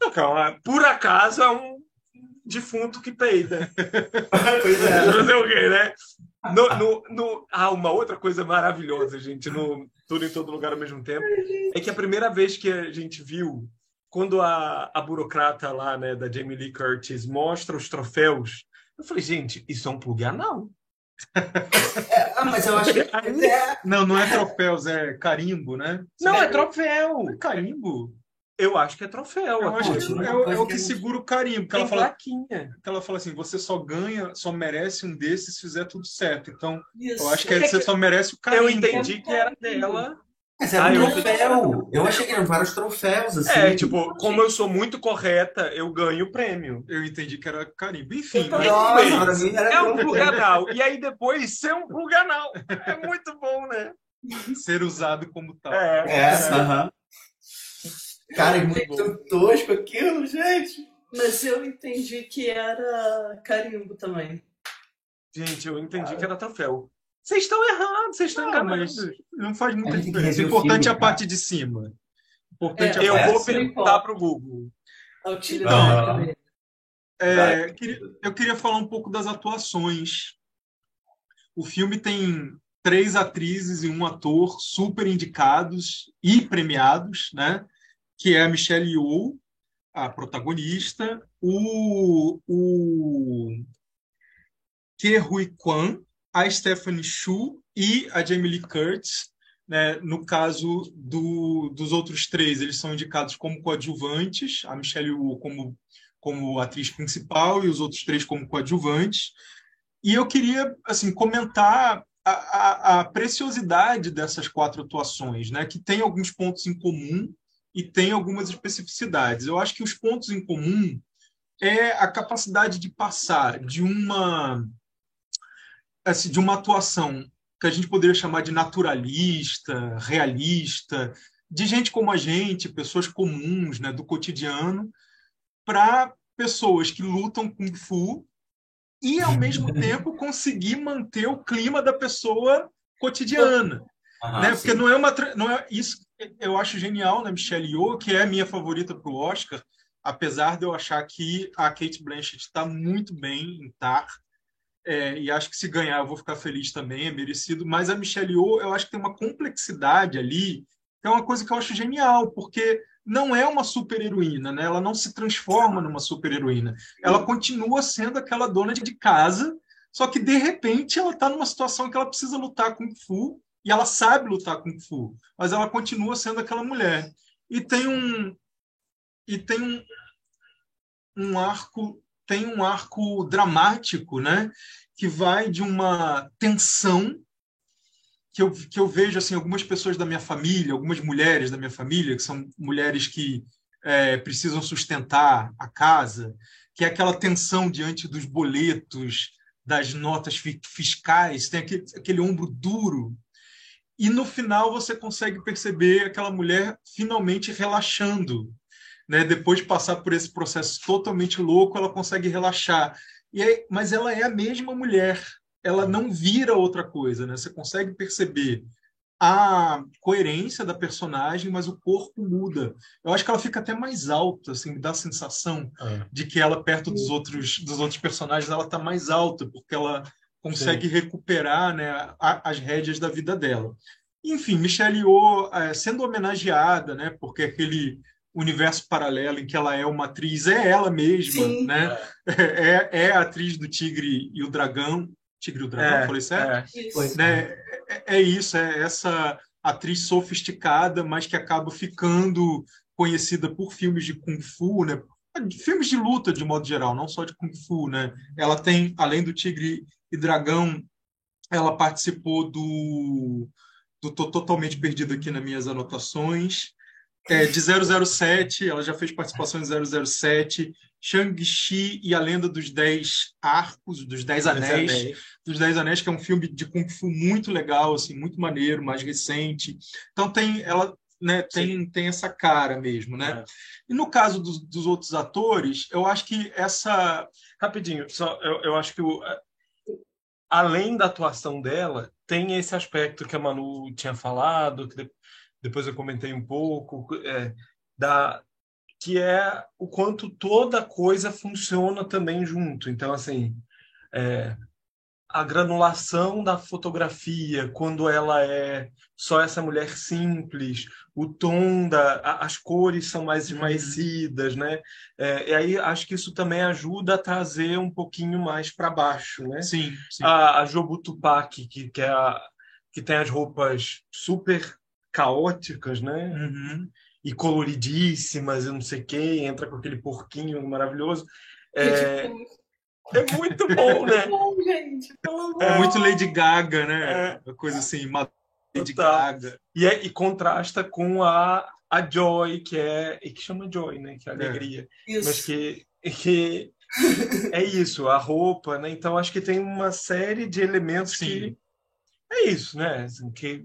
Não, calma, por acaso é um defunto que peida. (laughs) pois é. Fazer o quê, né? No, no, no... Ah, uma outra coisa maravilhosa, gente, no Tudo em Todo Lugar ao mesmo tempo, é que a primeira vez que a gente viu, quando a, a burocrata lá, né, da Jamie Lee Curtis mostra os troféus, eu falei, gente, isso é um plug anal. Ah, mas eu acho que. (laughs) É. Não, não é troféus, é carimbo, né? Não, é troféu. É carimbo? Eu acho que é troféu. Eu acho que Continua é, uma o- é o que segura o carimbo. Que ela, fala, plaquinha. que ela fala assim: você só ganha, só merece um desses se fizer tudo certo. Então, Isso. eu acho que você só merece o carimbo. Eu entendi que era dela. Mas era Ah, um troféu. Eu achei que eram vários troféus, assim. É, tipo, como eu sou muito correta, eu ganho o prêmio. Eu entendi que era carimbo. Enfim, Nossa, Anyways, pra mim era É um troféu. plug anal. E aí depois ser um plug anal. É muito bom, né? ser usado como tal. É. É, aham. Cara, é muito tosco aquilo, gente. Mas eu entendi que era carimbo também. Gente, eu entendi que era troféu. Vocês estão errados, vocês estão Ah, enganados. mas não faz muita diferença. O rever o importante filme, é a cara. parte de cima. O importante é, É, Eu parte vou perguntar pro Google. A utilidade Ah. dele. É, eu queria falar um pouco das atuações. O filme tem três atrizes e um ator super indicados e premiados, né? Que é a Michelle Yeoh, a protagonista, o, o Ke Huy Kwan, a Stephanie Shu e a Jamie Lee Curtis. Né? No caso do, dos outros três, eles são indicados como coadjuvantes, a Michelle Yeoh como como atriz principal e os outros três como coadjuvantes. E eu queria assim comentar a, a, a preciosidade dessas quatro atuações, né? Que tem alguns pontos em comum e tem algumas especificidades. Eu acho que os pontos em comum é a capacidade de passar de uma assim, de uma atuação que a gente poderia chamar de naturalista, realista, de gente como a gente, pessoas comuns, né, do cotidiano, para pessoas que lutam kung fu e ao mesmo (laughs) tempo conseguir manter o clima da pessoa cotidiana, Aham, né? sim. Porque não é uma não é isso eu acho genial na Michelle Yeoh, que é minha favorita para o Oscar, apesar de eu achar que a Kate Blanchett está muito bem em Tar. É, e acho que se ganhar eu vou ficar feliz também, é merecido. Mas a Michelle Yeoh, eu acho que tem uma complexidade ali, que é uma coisa que eu acho genial, porque não é uma super-heroína, né? Ela não se transforma numa super-heroína. Ela continua sendo aquela dona de casa, só que de repente ela está numa situação que ela precisa lutar com Fu e ela sabe lutar com Fu, mas ela continua sendo aquela mulher. E tem um e tem um, um arco tem um arco dramático, né? Que vai de uma tensão que eu, que eu vejo assim algumas pessoas da minha família, algumas mulheres da minha família, que são mulheres que é, precisam sustentar a casa, que é aquela tensão diante dos boletos, das notas fiscais, tem aquele, aquele ombro duro. E no final você consegue perceber aquela mulher finalmente relaxando. Né? Depois de passar por esse processo totalmente louco, ela consegue relaxar. E aí, mas ela é a mesma mulher, ela não vira outra coisa. Né? Você consegue perceber a coerência da personagem, mas o corpo muda. Eu acho que ela fica até mais alta, assim, dá a sensação é. de que ela perto dos outros dos outros personagens ela está mais alta, porque ela consegue Sim. recuperar, né, a, as rédeas da vida dela. Enfim, Michelle Yeoh é, sendo homenageada, né, porque aquele universo paralelo em que ela é uma atriz é ela mesma, Sim. né? É. é, é a atriz do Tigre e o Dragão, Tigre e o Dragão, é, falei certo? É. Né? É, é isso, é essa atriz sofisticada, mas que acaba ficando conhecida por filmes de kung fu, né? Filmes de luta de modo geral, não só de kung fu, né? Ela tem, além do Tigre e Dragão, ela participou do do tô totalmente perdido aqui nas minhas anotações. É, de 007, ela já fez participação em 007, Shang-Chi e a Lenda dos Dez Arcos, dos Dez Anéis, Anéis, dos Dez Anéis, que é um filme de Kung Fu muito legal, assim, muito maneiro, mais recente. Então tem ela né, tem, tem essa cara mesmo, né? É. E no caso dos, dos, outros atores, eu acho que essa rapidinho, só eu, eu acho que o, além da atuação dela, tem esse aspecto que a Manu tinha falado, que depois eu comentei um pouco, é, da que é o quanto toda coisa funciona também junto. Então, assim, é, a granulação da fotografia, quando ela é só essa mulher simples, o tom da, as cores são mais uhum. esmaecidas, né? É, e aí acho que isso também ajuda a trazer um pouquinho mais para baixo, né? Sim. sim. A, a Jobu Tupac, que, que, é a, que tem as roupas super caóticas, né? Uhum e coloridíssimas, e não sei quem, entra com aquele porquinho maravilhoso. É, é muito bom, né? É, bom, gente, é muito Lady Gaga, né? É. Coisa assim, Lady Gaga. E, é, e contrasta com a, a Joy, que é. E que chama Joy, né? Que é a é. alegria. Isso. Mas que, que é isso, a roupa, né? Então acho que tem uma série de elementos Sim. que. É isso, né? Assim, que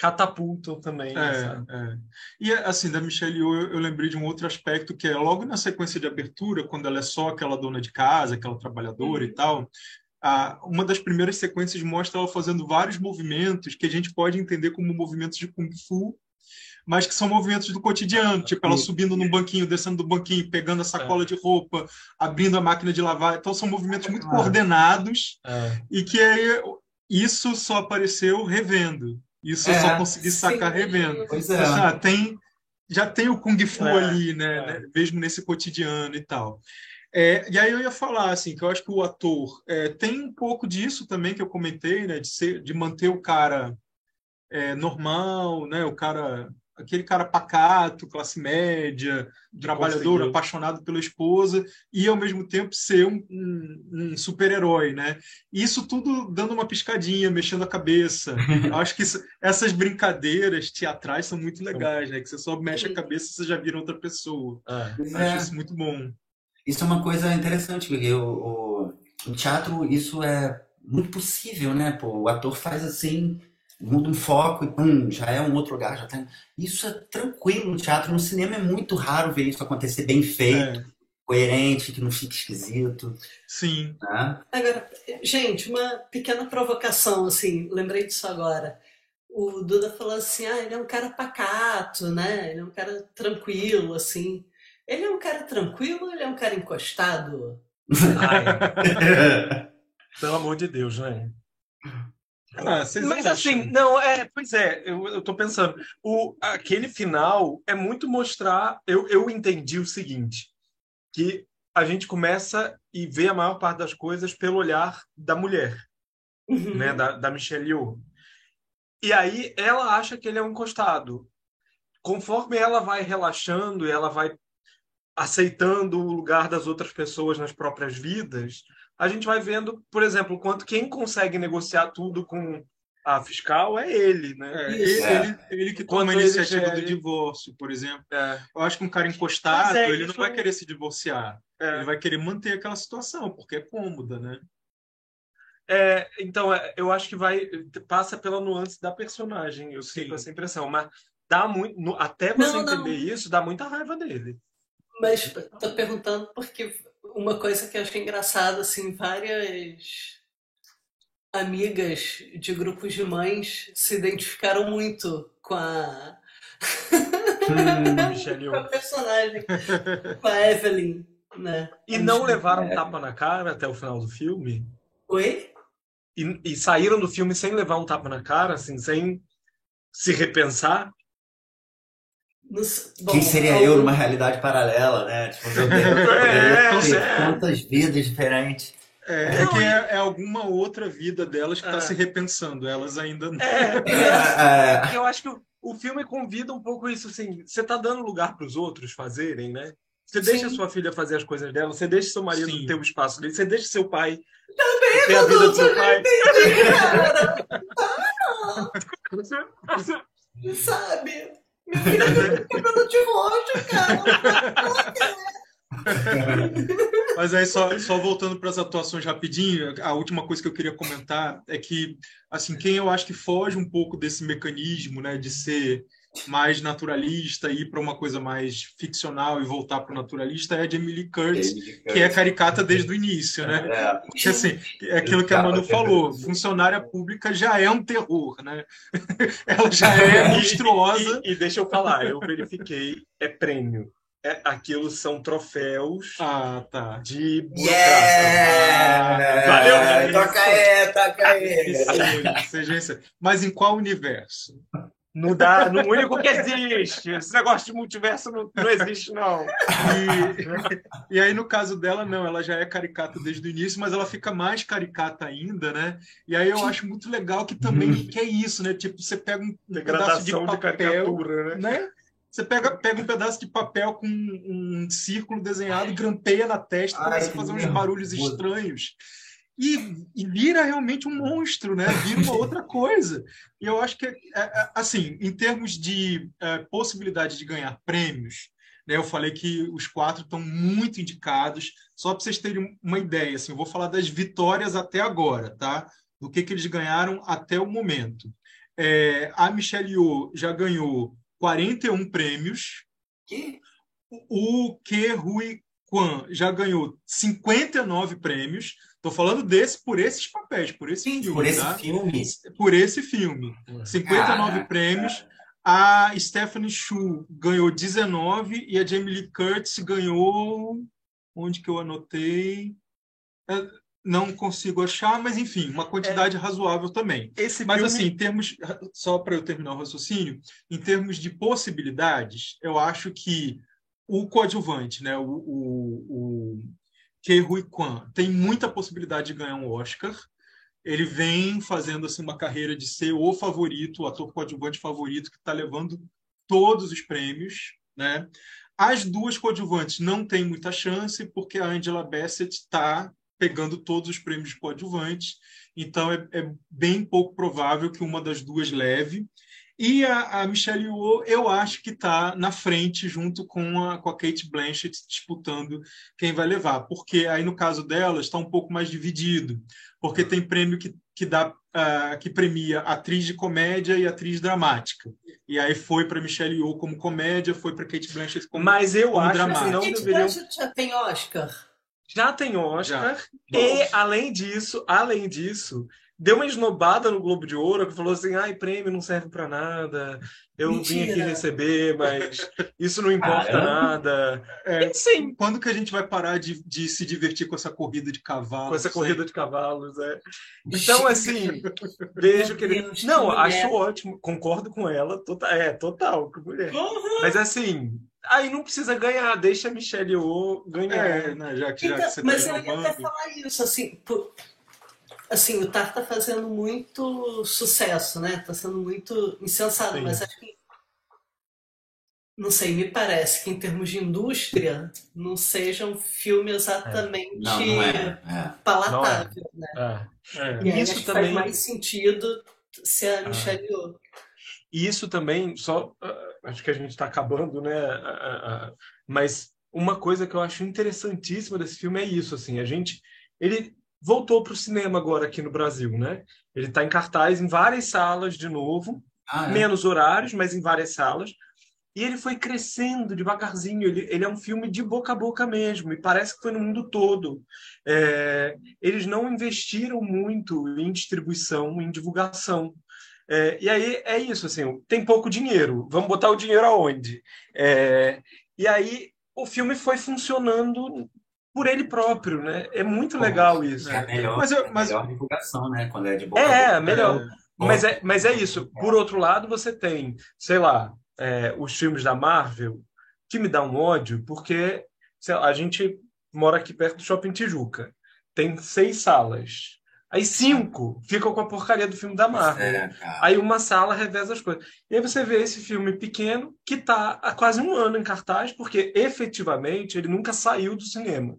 catapultam também. É, é. E assim, da Michelle Yeoh, eu, eu, lembrei de um outro aspecto que é logo na sequência de abertura, quando ela é só aquela dona de casa, aquela trabalhadora uhum. e tal. A, uma das primeiras sequências mostra ela fazendo vários movimentos que a gente pode entender como movimentos de kung fu, mas que são movimentos do cotidiano, tipo ela subindo num banquinho, descendo do banquinho, pegando a sacola é. de roupa, abrindo a máquina de lavar. Então são movimentos muito é. coordenados é. e que aí, isso só apareceu revendo. Isso é, eu só consegui sacar sim, revendo. Pois é. Já tem, já tem o Kung Fu é, ali, né, é. né? Mesmo nesse cotidiano e tal. É, e aí eu ia falar assim que eu acho que o ator é, tem um pouco disso também que eu comentei, né, de ser, de manter o cara é, normal, né, o cara aquele cara pacato, classe média, trabalhador, Conseguiu. apaixonado pela esposa, e ao mesmo tempo ser um, um, um super-herói, né? Isso tudo dando uma piscadinha, mexendo a cabeça. (laughs) acho que isso, essas brincadeiras teatrais são muito legais, né? Que você só mexe a cabeça e você já vira outra pessoa. É. Acho isso muito bom. Isso é uma coisa interessante, porque o, o, o teatro, isso é muito possível, né? Pô, o ator faz assim muda um foco e pum, já é um outro lugar. Já tá... Isso é tranquilo no teatro. No cinema é muito raro ver isso acontecer bem feito, é. coerente, que não fique esquisito. Sim. Né? Agora, gente, uma pequena provocação, assim, lembrei disso agora. O Duda falou assim, ah, ele é um cara pacato, né? Ele é um cara tranquilo, assim. Ele é um cara tranquilo ou ele é um cara encostado? (laughs) (laughs) Pelo amor de Deus, né? Ah, Mas acham? assim, não, é, pois é, eu, eu tô pensando. O, aquele final é muito mostrar. Eu, eu entendi o seguinte: que a gente começa e vê a maior parte das coisas pelo olhar da mulher, uhum. né, da, da Michelle Yeoh. E aí ela acha que ele é um encostado. Conforme ela vai relaxando e ela vai aceitando o lugar das outras pessoas nas próprias vidas, a gente vai vendo, por exemplo, quanto quem consegue negociar tudo com a, a fiscal é ele, né? É, ele, ele, ele que toma a Quando ele iniciativa gere- do divórcio, por exemplo. É, Eu acho que um cara encostado, é, ele não vai querer se divorciar. é. Ele vai querer manter aquela situação, porque é cômoda, né? É, então, é, eu acho que vai passa pela nuance da personagem. Eu Sim. sinto essa impressão, mas dá muito, até você Não, não. entender isso, dá muita raiva dele. Mas tô perguntando porque uma coisa que eu achei engraçada, assim, várias amigas de grupos de mães se identificaram muito com a, (laughs) Michelle com a personagem, (laughs) com a Evelyn, né? E não levaram um tapa na cara até o final do filme? Oi? E, e saíram do filme sem levar um tapa na cara, assim, sem se repensar? Não sei- bom, Quem seria eu numa realidade paralela, né? Tipo, meu (laughs) Deus, É, eu é. tantas vidas diferentes. É, é que é, é alguma outra vida delas que está É. se repensando. Elas ainda não. É, É, (laughs) é, eu acho que o, o filme convida um pouco isso, assim, você tá dando lugar para os outros fazerem, né? Você deixa Sim. sua filha fazer as coisas dela, você deixa seu marido Sim. ter o espaço dele, você deixa seu pai ter a vida do seu pai. (laughs) Sabe? Minha filha fica pelo divórcio, cara. (laughs) Mas aí, só, só voltando para as atuações rapidinho, a última coisa que eu queria comentar é que, assim, quem eu acho que foge um pouco desse mecanismo, né, de ser mais naturalista, ir para uma coisa mais ficcional e voltar para o naturalista, é a Jamie Lee Curtis, que é caricata desde o início, né? É. Porque, assim, é aquilo que a Manu falou, funcionária pública já é um terror, né? (laughs) Ela já é (laughs) monstruosa. E, e deixa eu falar, eu verifiquei, é prêmio. É, aquilo são troféus Ah, tá. de Yeah! Valeu, Toca aí, toca aí. Isso. Mas em qual universo? No, dá, no único que existe. Esse negócio de multiverso não, não existe, não. E, e aí, no caso dela, não, ela já é caricata desde o início, mas ela fica mais caricata ainda, né? E aí eu acho muito legal que também que é isso, né? Tipo, você pega um, pedaço de de, papel, caricatura, né? né? Você pega, pega um pedaço de papel com um, um círculo desenhado, grampeia na testa, Ai, começa a fazer uns barulhos estranhos. E, e vira realmente um monstro, né? Vira uma outra coisa. E eu acho que, é, é, assim, em termos de é, possibilidade de ganhar prêmios, né, eu falei que os quatro estão muito indicados. Só para vocês terem uma ideia, assim, eu vou falar das vitórias até agora, tá? Do que, que eles ganharam até o momento. É, a Michelle Yeoh já ganhou 41 prêmios. Que? O Ke Rui Kwan já ganhou 59 prêmios. Estou falando desse por esses papéis, por esse filme, Por esse tá? filme. Por esse filme. 59 Caraca. prêmios. A Stephanie Shu ganhou 19 e a Jamie Lee Curtis ganhou. Onde que eu anotei? É, Não consigo achar, mas enfim, uma quantidade razoável também. Esse Mas filme- assim, em termos, só para eu terminar o raciocínio, em termos de possibilidades, eu acho que o coadjuvante, né, o, o, o Ke Huy Kwan, tem muita possibilidade de ganhar um Oscar. Ele vem fazendo assim uma carreira de ser o favorito, o ator coadjuvante favorito que está levando todos os prêmios, né? As duas coadjuvantes não têm muita chance porque a Angela Bassett está pegando todos os prêmios de coadjuvantes, então é, é bem pouco provável que uma das duas leve. E a, a Michelle Yeoh, eu acho que está na frente junto com a, com a Kate Blanchett disputando quem vai levar, porque aí no caso dela está um pouco mais dividido, porque tem prêmio que, que dá ah, que premia atriz de comédia e atriz dramática. E aí foi para Michelle Yeoh como comédia, foi para Kate Blanchett como Mas eu como acho que dramático. não Kate deveriam. Blanchett já tem Oscar. Já tem Oscar. Já. E, além disso, além disso, deu uma esnobada no Globo de Ouro que falou assim: ai, prêmio não serve para nada. Eu vim aqui Mentira. receber, mas isso não importa Caramba. nada. É, E sim, Quando que a gente vai parar de, de se divertir com essa corrida de cavalo? com essa corrida de cavalos. É. Então, assim, vejo que ele. Deus, Não, que acho mulher. ótimo, concordo com ela. Total, é, total, que mulher. Uhum. Mas assim, aí não precisa ganhar, deixa a Michelle Yeoh ganhar. É, né, já que, já que Então, você mas está eu ia até falar isso, assim, por- assim, o TAR tá fazendo muito sucesso, né? Tá sendo muito insensado, Sim. mas acho que não sei, me parece que em termos de indústria não seja um filme exatamente Não, não é. é. palatável, né? É. É. E aí Isso também- faz mais sentido Se a Michelle Yeoh. E isso também, só ah, acho que a gente está acabando, né? Ah, ah, Mas uma coisa que eu acho interessantíssima desse filme é isso, assim, a gente, ele voltou para o cinema agora aqui no Brasil, né? Ele está em cartaz em várias salas de novo, Ah, é? menos horários, mas em várias salas. E ele foi crescendo devagarzinho. Ele, ele é um filme de boca a boca mesmo, e parece que foi no mundo todo. É, eles não investiram muito em distribuição, em divulgação. É, e aí é isso, assim, tem pouco dinheiro. Vamos botar o dinheiro aonde? É, e aí o filme foi funcionando por ele próprio, né? É muito legal isso. É a melhor, Mas eu- é mas- melhor divulgação, né? Quando é de boca É, a é, boca. melhor. É. Mas é, mas é isso. Por outro lado, você tem, sei lá, é, os filmes da Marvel, que me dá um ódio, porque lá, a gente mora aqui perto do Shopping Tijuca. Tem seis salas. Aí cinco ficam com a porcaria do filme da Marvel. É, cara. Aí uma sala reveza as coisas. E aí você vê esse filme pequeno que está há quase um ano em cartaz, porque efetivamente ele nunca saiu do cinema.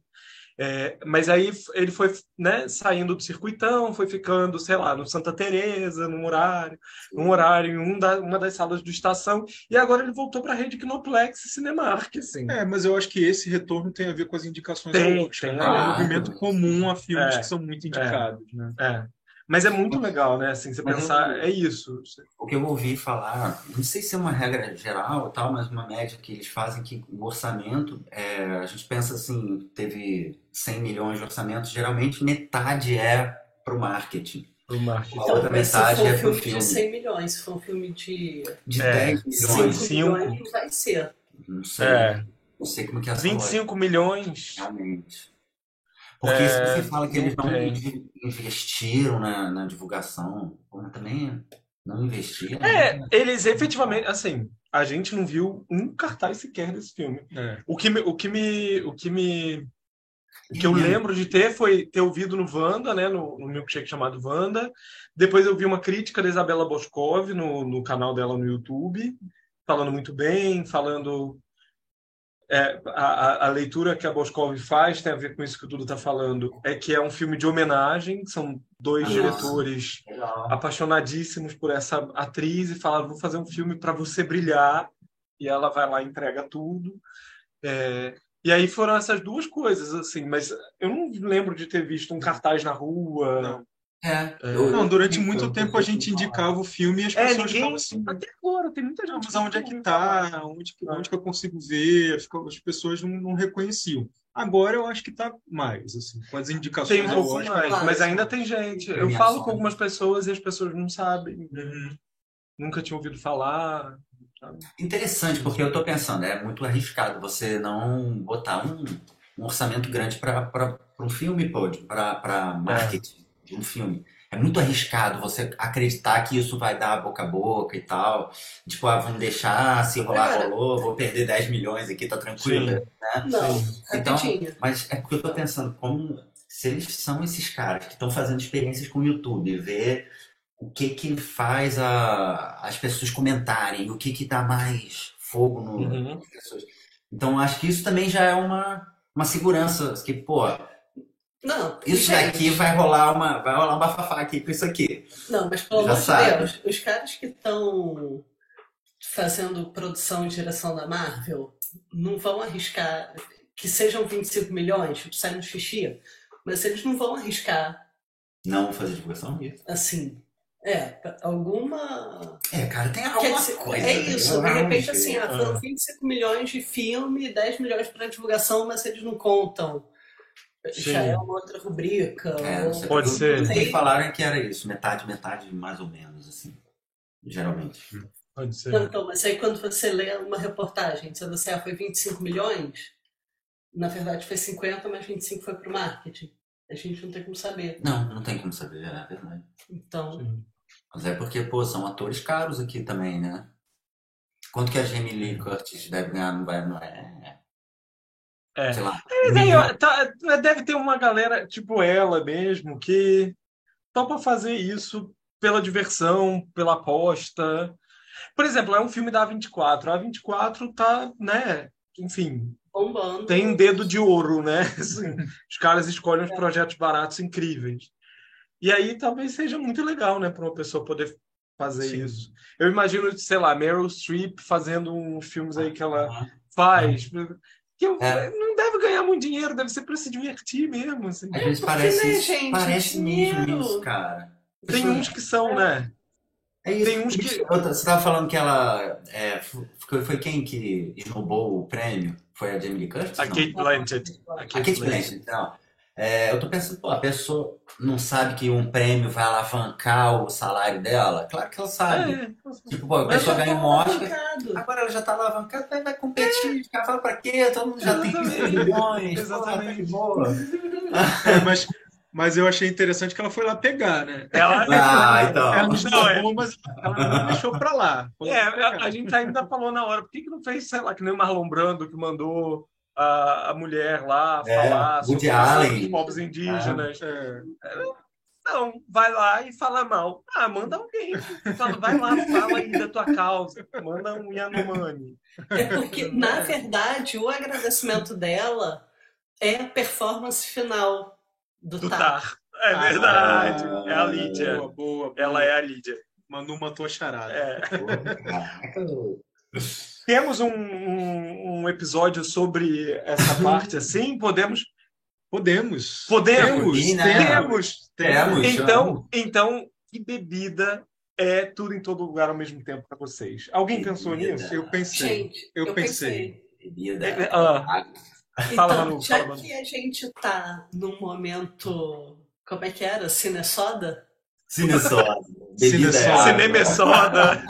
É, mas aí ele foi né, saindo do circuitão, foi ficando, sei lá, no Santa Teresa, num horário, num horário em um da, uma das salas do Estação, e agora ele voltou para a rede Kinoplex e Cinemark, assim. É, mas eu acho que esse retorno tem a ver com as indicações Tem, tem, né? É um movimento comum a filmes É, que são muito indicados, né? É. Mas é muito legal, né? Assim, você Mas pensar, eu- é isso. O que eu ouvi falar, não sei se é uma regra geral ou tal, mas uma média que eles fazem que o orçamento, é, a gente pensa assim, teve 100 milhões de orçamento, geralmente metade é pro marketing. Pro marketing. A outra mas se metade for é um pro filme filme. de 100 milhões, se for um filme de De É, 10 5 milhões, cinco. milhões, não vai ser. não sei. É, Não sei como que é essa lógica, 25 milhões. realmente. Porque É, se você fala que eles não tem. investiram na, na divulgação, pô, também não investiram. É, eles efetivamente, assim, a gente não viu um cartaz sequer desse filme. É. O que me, o que me, o que me, o que eu lembro de ter foi ter ouvido no Wanda, né, no, no milkshake chamado Wanda. Depois eu vi uma crítica da Isabela Boscov no, no canal dela no YouTube, falando muito bem, falando é, a, a- leitura que a Boscov faz tem a ver com isso que o Dudu está falando, é que é um filme de homenagem, são dois Ah. diretores Legal. apaixonadíssimos por essa atriz e falaram: vou fazer um filme para você brilhar. E ela vai lá e entrega tudo. É, E aí foram essas duas coisas, assim, mas eu não lembro de ter visto um cartaz na rua. Não. É, É. Não, durante muito tempo a gente indicava o filme e as É, pessoas ninguém. ficavam assim. Até agora, tem muita gente. Não, mas aonde é que tá? Onde que, onde que eu consigo ver? As pessoas não, não reconheciam. Agora eu acho que tá mais, assim, com as indicações Tem um pouco mais, claro. mas ainda tem gente. Eu Premiações. falo com algumas pessoas e as pessoas não sabem, Uhum. nunca tinham ouvido falar. sabe? Interessante, porque eu estou pensando, é muito arriscado você não botar um, um orçamento grande para um filme, pô, para marketing de um filme. É muito arriscado você acreditar que isso vai dar boca a boca e tal. Tipo, ah, vamos deixar, se rolar, Cara. rolou, vou perder 10 milhões aqui, tá tranquilo. Né? Não, Então, rapidinho. Mas é porque eu tô pensando, como se eles são esses caras que estão fazendo experiências com o YouTube, ver o que que faz a- as pessoas comentarem, o que que dá mais fogo no, Uhum. nas pessoas. Então acho que isso também já é uma, uma segurança, que, pô, Não, isso gente, daqui vai rolar uma, vai rolar um bafafá aqui com isso aqui. Não, mas pelo amor de. Deus, os caras que estão fazendo produção e direção da Marvel não vão arriscar que sejam 25 milhões, tipo, sai no xixi, mas eles não vão arriscar Não fazer divulgação? assim. É, alguma. É, cara, tem alguma dizer, coisa. é isso, de né? repente assim, ah, foram Ah. 25 milhões de filme, 10 milhões para divulgação, mas eles não contam. Sim. Já é uma outra rubrica. É, ou-. Pode ser. O que Sei. falaram que era isso, metade, metade, mais ou menos, assim. Geralmente. Pode ser. Não, então, mas aí quando você lê uma reportagem, se você ah, foi 25 milhões, na verdade foi 50, mas 25 foi para o marketing. A gente não tem como saber. Não, não tem como saber, é verdade. Então, Sim. Mas é porque, pô, são atores caros aqui também, né? Quanto que a Jamie Lee Curtis deve ganhar? Vai, não é? É. Sei lá. Aí, ó, tá- deve ter uma galera, tipo ela mesmo, que topa fazer isso pela diversão, pela aposta. Por exemplo, é um filme da A24. A A24 tá, né? Enfim, bombando. tem um dedo de ouro, né? (laughs) Assim, os caras escolhem os projetos baratos incríveis. E aí talvez seja muito legal, né, para uma pessoa poder fazer Sim. isso. Eu imagino, sei lá, Meryl Streep fazendo uns filmes aí que ela faz. Que eu- É. não deve ganhar muito dinheiro, deve ser para se divertir mesmo. assim. Às vezes porque, parece né, gente, parece mesmo isso, cara. Tem uns que são, né? É isso. tem uns que- Você estava falando que ela. É, foi, foi quem que esnobou o prêmio? Foi a Jamie Lee Curtis? A Não. Kate Blanchett. A Kate Blanchett, então. É, eu tô pensando, pô, a pessoa não sabe que um prêmio vai alavancar o salário dela? Claro que ela sabe. É, Tipo, pô, a pessoa já ganha tá um Oscar, agora ela já tá alavancada, vai, vai competir. Cara fala pra quê? Todo mundo já tem Exatamente. milhões. Exatamente. Pô, tá de boa. É, mas, mas eu achei interessante que ela foi lá pegar, né? ela, Ah, então. Ela não é. mas ela não deixou pra lá. É, a, a gente ainda falou na hora, por que, que não fez, sei lá, que nem o Marlon Brando que mandou a, a mulher lá É, falar sobre Allen. os povos indígenas? É, Não, vai lá e fala mal. Ah, manda alguém. Fala, vai lá, fala aí da tua causa. Manda um Yanomami. É porque, na verdade, o agradecimento dela é a performance final do, Do Tar. Tar. É verdade. Ah, é a Lídia. boa, boa, boa. Ela é a Lídia. Manu matou a charada. É. (laughs) Temos um, um, um episódio sobre essa (laughs) parte assim? Podemos? Podemos. Podemos. Sim, né? Temos. Temos. Então, então, que bebida é tudo em todo lugar ao mesmo tempo para vocês? Alguém pensou Bebida. nisso? Eu pensei. Gente, Eu eu, pensei. pensei. Bebida. Ah, Fala, então, Manu, já fala, Manu. que a gente tá num momento. Como é que era? Cine soda? Cinesoda. Cinesoda. é (laughs) água. cinema é soda.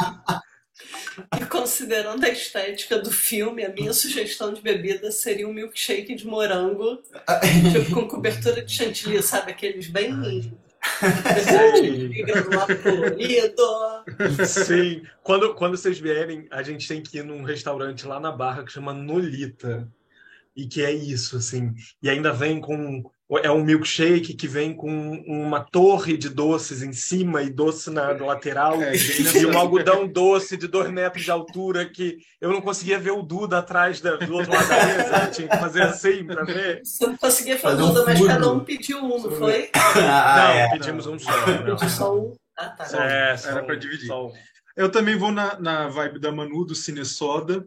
(laughs) E considerando a estética do filme, a minha sugestão de bebida seria um milkshake de morango, (laughs) tipo com cobertura de chantilly, sabe? Aqueles bem. colorido. (laughs) Sim. Quando, quando vocês vierem, a gente tem que ir num restaurante lá na Barra que chama Nolita. E que é isso, assim. E ainda vem com. É um milkshake que vem com uma torre de doces em cima e doce na lateral. É, (laughs) E um algodão doce de dois metros de altura que eu não conseguia ver o Duda atrás da- do outro lado da mesa. Eu tinha que fazer assim para ver. Você não conseguia fazer Fazer um tudo, mas furo. cada um pediu um, não foi? (laughs) Ah, não, é. pedimos um só. não. Pediu só um. Ah, tá. É, só Era um- pra dividir. só um. Eu também vou na, na vibe da Manu, do Cine Soda.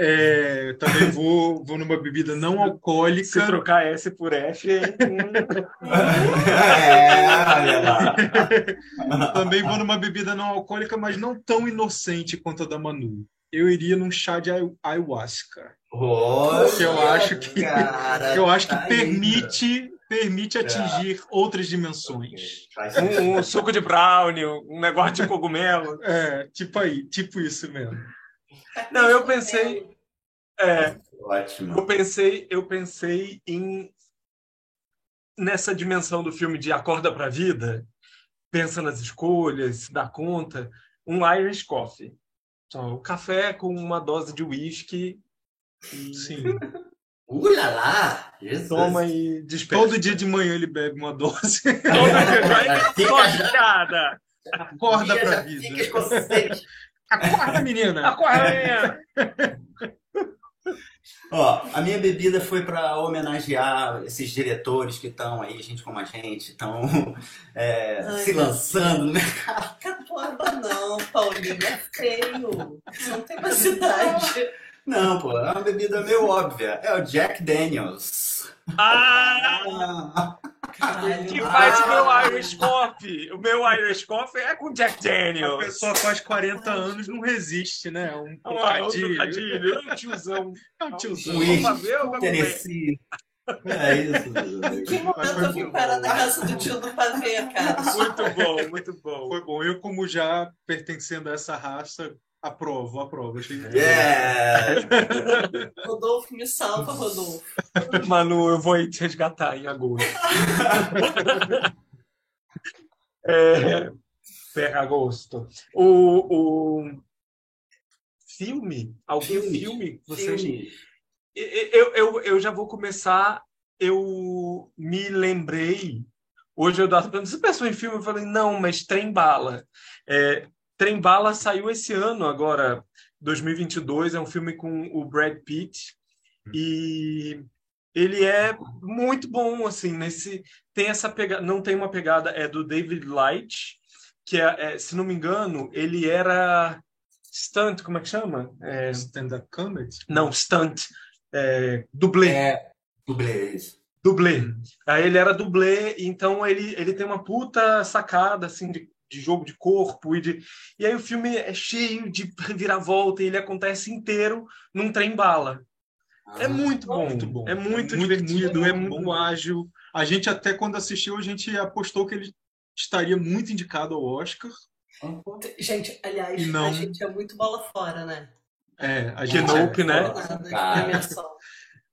É, também vou, vou numa bebida não Se alcoólica. trocar S por F. É, lá. (laughs) Também vou numa bebida não alcoólica, mas não tão inocente quanto a da Manu. Eu iria num chá de ayahu- ayahuasca. Olha, Que eu acho que- cara, Que eu acho que tá permite, permite atingir outras dimensões. Um, um suco de brownie, um negócio de cogumelo. É, tipo aí, tipo isso mesmo. Não, eu pensei. É, Ótimo. eu pensei, eu pensei em nessa dimensão do filme de acorda para a vida, pensa nas escolhas, se dá conta, um Irish coffee. Só o café com uma dose de whisky. Sim. (laughs) Uh, lá, lá. Jesus. Toma e dispersa. Todo dia de manhã ele bebe uma dose. Toda (laughs) Fica Todinhada. Acorda já pra fica vida. escocês. Acorda, menina! Acorda, menina. (laughs) Ó, a minha bebida foi para homenagear esses diretores que estão aí, gente como a gente, estão Ai, se lançando. no Catuaba não, Paulinho, é feio. Você não tem mais idade. Não, pô, é uma bebida meio óbvia. É o Jack Daniels. Ah! Caralho. Que faz o Ah. meu Irish Coffee. O meu Irish Coffee é com Jack A Daniels. pessoa faz 40 anos não resiste, né? Um É um trocadilho. É um tiozão. É um tiozão. Um Vamos vamos ver? Tennessee. É isso. Em (laughs) que momento eu vim parar na casa do tio do pavê, cara? Muito bom, muito bom. Foi bom. Eu, como já pertencendo a essa raça, aprovo, aprovo. Achei É. (laughs) Rodolfo, me salva, Rodolfo. Manu, eu vou te resgatar em agosto. (laughs) é, Ferragosto. O, o filme, algum Filme. filme, vocês Filme. Eu, eu, eu já vou começar. Eu me lembrei. Hoje eu dava você pensou em filme? Eu falei, não, mas Trem Bala. É, Trem Bala saiu esse ano, agora, 2022. É um filme com o Brad Pitt. E ele é muito bom, assim, nesse tem essa pegada, não tem uma pegada é do David Light, que é, é se não me engano, ele era stunt, como é que chama? É, Stand-up comedy? não, stunt, é, dublê. É, dublê, isso. Dublê. Aí ele era dublê, então ele, ele tem uma puta sacada assim de, de jogo de corpo e de e aí o filme é cheio de reviravolta e ele acontece inteiro num trem bala. É muito bom, Muito bom. é muito, Muito, divertido, muito é muito bom, ágil. A gente até quando assistiu, a gente apostou que ele estaria muito indicado ao Oscar. Gente, aliás, não- a gente é muito bola fora, né? É, a gente, Nope, né? Nada, Cara.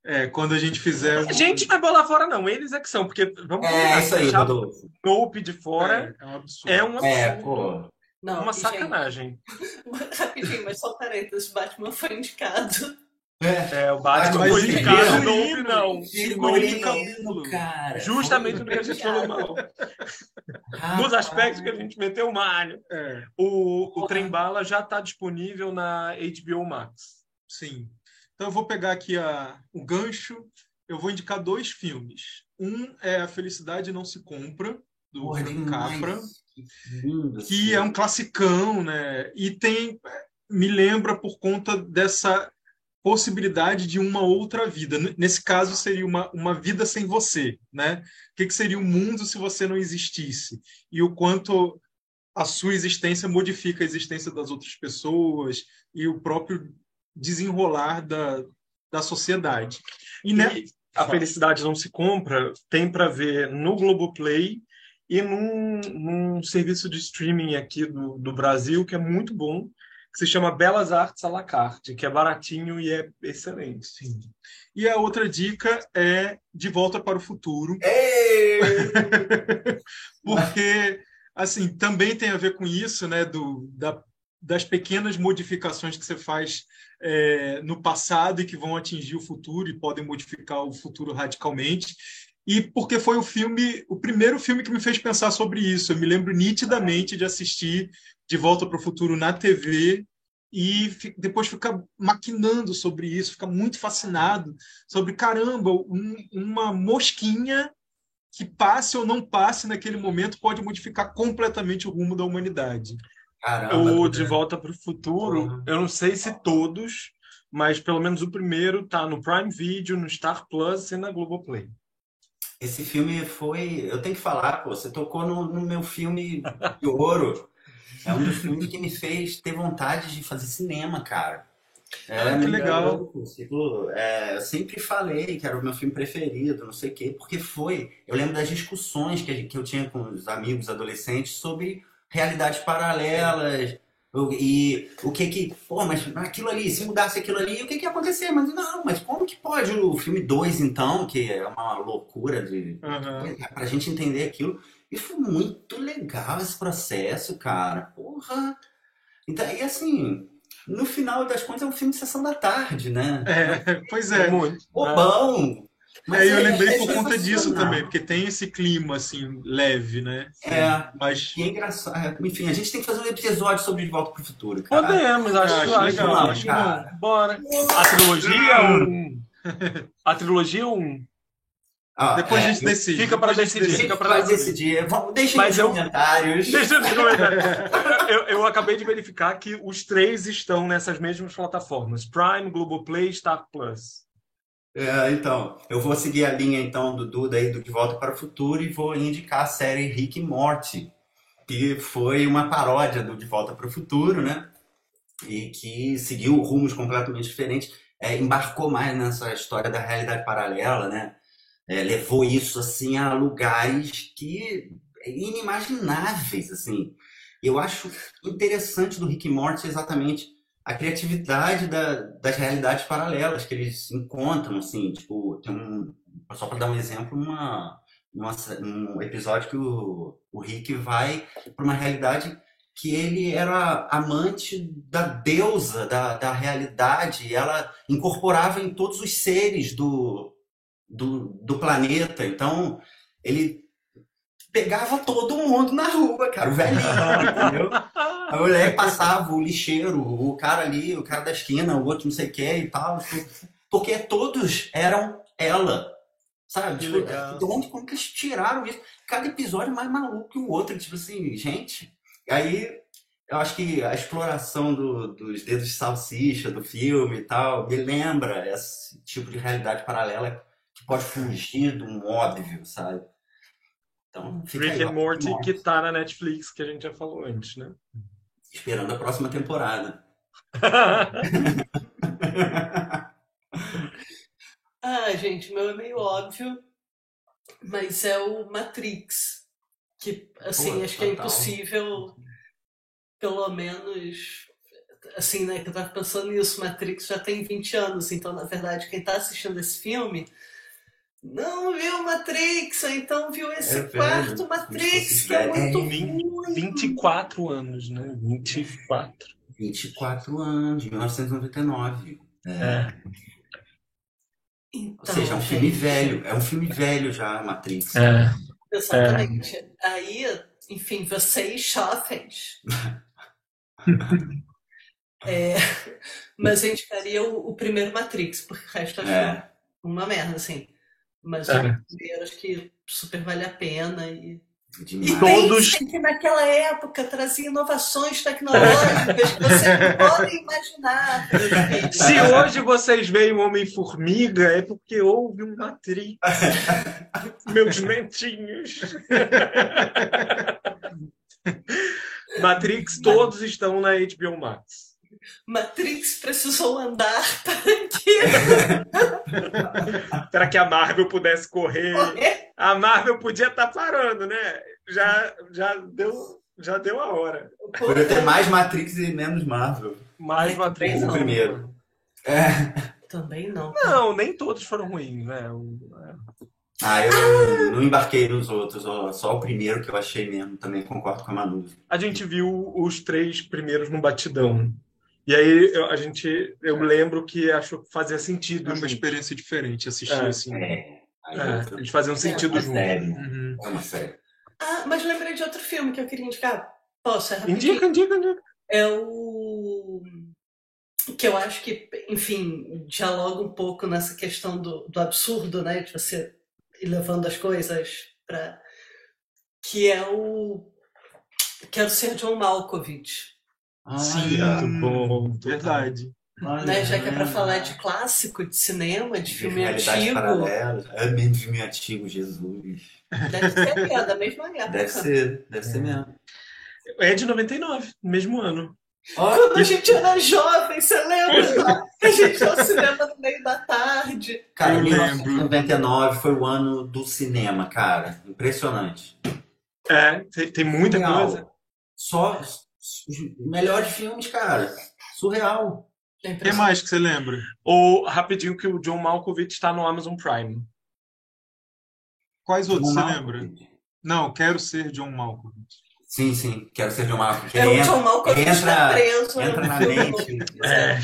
É, quando a gente fizer A gente não é bola fora não, eles é que são, porque vamos É combinar, isso aí, Rodolfo. Nope de fora é, é um absurdo. é um É, absurdo, pô. Não, uma gente, sacanagem. (laughs) rapidinho, mas só parênteses, Batman foi indicado. É. É, o Batman foi indicado? Nope não. Figurino cara. Justamente no que a gente falou mal. Nos aspectos que a gente meteu malho. É, O, o Trem Bala já está disponível na HBO Max. sim. Então eu vou pegar aqui a, o gancho. Eu vou indicar dois filmes. Um é A Felicidade Não Se Compra, do Porra, Frank. Capra. Que que é um classicão, né? E tem me lembra por conta dessa possibilidade de uma outra vida. Nesse caso seria uma, uma vida sem você, né? O que, que seria o mundo se você não existisse? E o quanto a sua existência modifica a existência das outras pessoas e o próprio desenrolar da, da sociedade. E, né? A felicidade não se compra, tem para ver no Globoplay e num, num serviço de streaming aqui do, do Brasil que é muito bom, que se chama Belas Artes à la carte, que é baratinho e é excelente. Sim. E a outra dica é De Volta para o Futuro, (laughs) porque assim também tem a ver com isso, né? Do, da, das pequenas modificações que você faz é, no passado e que vão atingir o futuro e podem modificar o futuro radicalmente. E porque foi o filme, o primeiro filme que me fez pensar sobre isso. Eu me lembro nitidamente de assistir De Volta para o Futuro na TV e depois ficar maquinando sobre isso, ficar muito fascinado sobre caramba, um- uma mosquinha que passe ou não passe naquele momento pode modificar completamente o rumo da humanidade. Caramba, O. De Volta para o Futuro, Porra. eu não sei se todos, mas pelo menos o primeiro tá no Prime Video, no Star Plus e na Globoplay. Esse filme foi. Eu tenho que falar, pô, você tocou no, no meu filme de ouro. É um dos filmes que me fez ter vontade de fazer cinema, cara. É, Ah, que muito legal. Tipo, é, eu sempre falei que era o meu filme preferido, não sei o quê, porque foi. Eu lembro das discussões que, que eu tinha com os amigos adolescentes sobre realidades paralelas. o- E o que que. Pô, mas aquilo ali, se mudasse aquilo ali, o que que ia acontecer? Mas não, mas como que pode o filme 2, então, que é uma loucura de. Aham. Pra gente entender aquilo. E foi muito legal esse processo, cara. Porra! Então, e assim, no final das contas é um filme de sessão da tarde, né? É, (laughs) pois é. muito. Bobão! É, eu lembrei é por conta disso também, porque tem esse clima assim leve, né? É. Mas E é engraçado. Enfim, a gente tem que fazer um episódio sobre De Volta pro Futuro, cara. Podemos, acho, acho acho legal, acho acho cara. bom. Bora. A trilogia um. A trilogia um. Ah, depois é, a gente decide. Fica para decidir. Gente Fica pra vai decidir. decidir. Vamos, deixem Mas nos eu- comentários. Deixa eu te comentar. Eu, eu acabei de verificar que os três estão nessas mesmas plataformas: Prime, Globoplay, Star Plus. É, então, eu vou seguir a linha então do Duda aí do De Volta para o Futuro e vou indicar a série Rick e que foi uma paródia do De Volta para o Futuro, né? E que seguiu rumos completamente diferentes, é, embarcou mais nessa história da realidade paralela, né? É, levou isso assim a lugares que inimagináveis, assim. Eu acho interessante do Rick e exatamente a criatividade da- das realidades paralelas que eles encontram, assim, tipo, tem um, só para dar um exemplo, uma, uma- um episódio que o, o Rick vai para uma realidade que ele era amante da deusa da, da realidade, e ela incorporava em todos os seres do, do, do planeta, então ele pegava todo mundo na rua, cara, o velhinho, entendeu? A mulher passava, o lixeiro, o cara ali, o cara da esquina, o outro não sei o que e tal. Porque todos eram ela. Sabe? Tipo, de onde, como que eles tiraram isso? Cada episódio mais maluco que o outro. Tipo assim, gente. Aí eu acho que a exploração do- dos dedos de salsicha do filme e tal me lembra esse tipo de realidade paralela que pode fugir um óbvio, sabe? Então, fica Rick and Morty, Morty, que tá na Netflix, que a gente já falou antes, né? esperando a próxima temporada. (laughs) Ah, gente, o meu é meio óbvio, mas é o Matrix. Que, assim, Pô, acho que é impossível, pelo menos, assim, né, que eu tava pensando nisso, Matrix já tem 20 anos, então, na verdade, quem tá assistindo esse filme não viu Matrix, ou então viu esse É velho, quarto como se Matrix, que é velho. muito Vinte- ruim. 24 anos, né? 24. 24 anos, de 1999. É. Ou Então, seja, é um filme gente, velho. É um filme velho já, Matrix. É. Exatamente. Aí, enfim, vocês jovens. (laughs) É, mas eu indicaria o, o primeiro Matrix, porque o resto É. uma merda, assim. Mas É. acho que super vale a pena. E, e. Todos- que naquela época trazia inovações tecnológicas que vocês não (laughs) podem imaginar. Se hoje vocês veem o Homem-Formiga, é porque houve um Matrix. (laughs) Meus mentinhos. Matrix, todos estão na HBO Max. Matrix precisou andar (laughs) para que (laughs) Para que a Marvel pudesse correr. A Marvel podia estar parando, né? Já, já, deu, já deu a hora. Poderia ter mais Matrix e menos Marvel. Mais Ai, Matrix. O não. primeiro. É. Também não. Não, nem todos foram ruins, né? O- Ah, eu não, não embarquei nos outros, só o primeiro que eu achei mesmo. Também concordo com a Manu. A gente viu os três primeiros no batidão. E aí eu- a gente, eu lembro que achou que fazia sentido. É uma experiência diferente assistir É. assim. É. É, eles faziam sentido é junto. Uhum. É uma série. Ah, mas lembrei de outro filme que eu queria indicar. Posso? É rapidinho? Indica, indica, indica. É o. Que eu acho que, enfim, dialoga um pouco nessa questão do, do absurdo, né? De você ir levando as coisas para. Que é o. Quero ser John Malkovich. Sim, Olha, Muito bom. verdade. olha, Né? Já que é para falar de clássico, de cinema, de filme realidade antigo. paralela. É mesmo filme antigo, Jesus. Deve ser é, da mesma época. Deve ser, deve ser mesmo. É de 99, mesmo ano. Ó, Quando a gente era jovem, você lembra? Que (laughs) a gente ia ao cinema no meio da tarde. cara, Eu 1999 foi o ano do cinema, cara. Impressionante. É, tem, tem muita Surreal. coisa. Só melhores filmes, cara. Surreal. É O que impressionante. mais que você lembra? Ou rapidinho que o John Malkovich está no Amazon Prime. Quais outros você John lembra? Malkovich. Não, quero ser John Malkovich. Sim, sim. Quero ser John Malkovich. É o Entra, John Malkovich entra- tá preso. entra (laughs) é na mente. novo. É.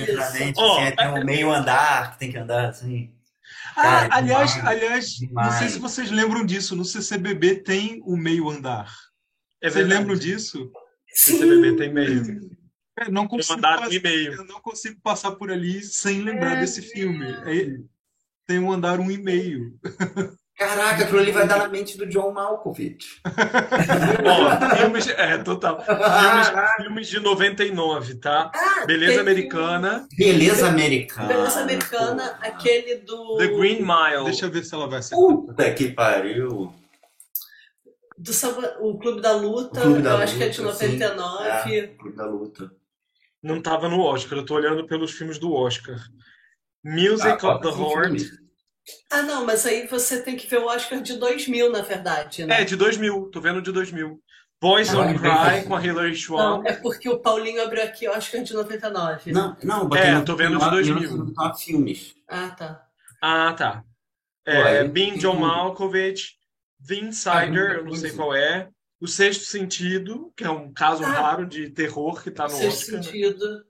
entra na mente. Ó, assim, tem um meio andar que tem que andar assim. Ah, Cara, aliás, demais. aliás, não sei Demais. se vocês lembram disso. No CCBB tem o meio andar. É Vocês verdade. lembram disso? O CBB tem meio. É, não consigo um passar- e-mail. Eu não consigo passar por ali sem lembrar É desse filme. É- tem um andar um e meio. Caraca, aquilo ali vai dar na mente do John Malkovich. (laughs) Ó, filmes. É, total. Filmes, filmes de 99, tá? Ah, Beleza tem Americana, Beleza americana. Beleza Americana, aquele do. The Green Mile. Deixa eu ver se ela vai acertar. Puta que pariu. Do Samba- o Clube da Luta, Clube da eu acho que é de Luta, sim. 99. É, Clube da Luta. Não tava no Oscar, eu tô olhando pelos filmes do Oscar. Music Ah, of the Heart. filme. Ah, não, mas aí você tem que ver o Oscar de 2000, na verdade, né? É, de 2000, tô vendo de 2000. Boys Ah, Don't Cry com a Hilary Swank. Não, é porque o Paulinho abriu aqui Oscar de 99. Não, não, botei É, tô vendo de no- 2000. no- no- no- filmes. Ah, tá. Ah, tá. É, Being John. Malkovich, The Insider, Ah, eu não sei qual é. O Sexto Sentido, que é um caso Ah. raro de terror que tá no Sexto Oscar. sentido.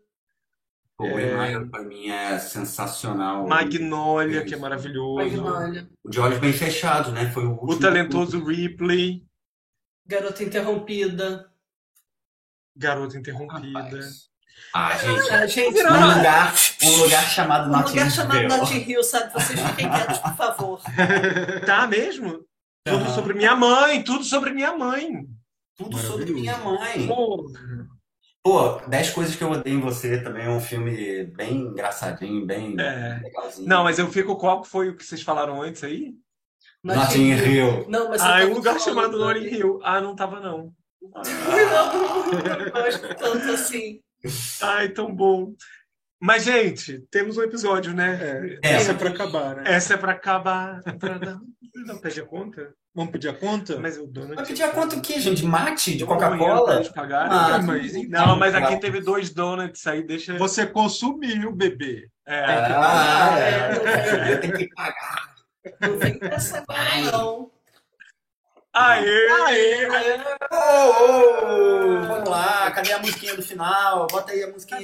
Pô, o É. Pra mim, é sensacional. Magnolia, que é maravilhoso. Magnolia. O de olhos bem fechados, né? Foi o último. O talentoso Ripley, Garota Interrompida. Garota Interrompida. Rapaz. Ah, gente, Ah, gente, um não. lugar, um lugar chamado Um Notting lugar chamado Hill. Notting Hill, sabe? Vocês fiquem quietos, por favor. (laughs) Tá mesmo? Tudo Aham. sobre minha mãe, tudo sobre minha mãe. Tudo sobre minha mãe. Pô, Pô, 10 coisas que eu odeio em você também é um filme bem engraçadinho, bem É. legalzinho. Não, mas eu fico. Qual que foi o que vocês falaram antes aí? Notting Hill. Não, mas Ah, é tava um lugar chamado Notting Hill. Ah, não tava não. (laughs) Não, não gosto tanto assim. Ai, tão bom. Mas, gente, temos um episódio, né? É, É. essa é pra acabar, né? Essa é pra acabar. Pra não pedir a conta? Vamos pedir a conta? Mas o Donald. Vai pedir a conta o quê, gente? Mate de Coca-Cola? Ah, mas- Não, mas aqui teve dois donuts aí, deixa. Você consumiu, bebê. É, Ah, é. Eu tenho que pagar. Não vem com essa agora, não. Aê! Aê! Ô, ô, Vamos lá, cadê a musiquinha do final? Bota aí a musiquinha de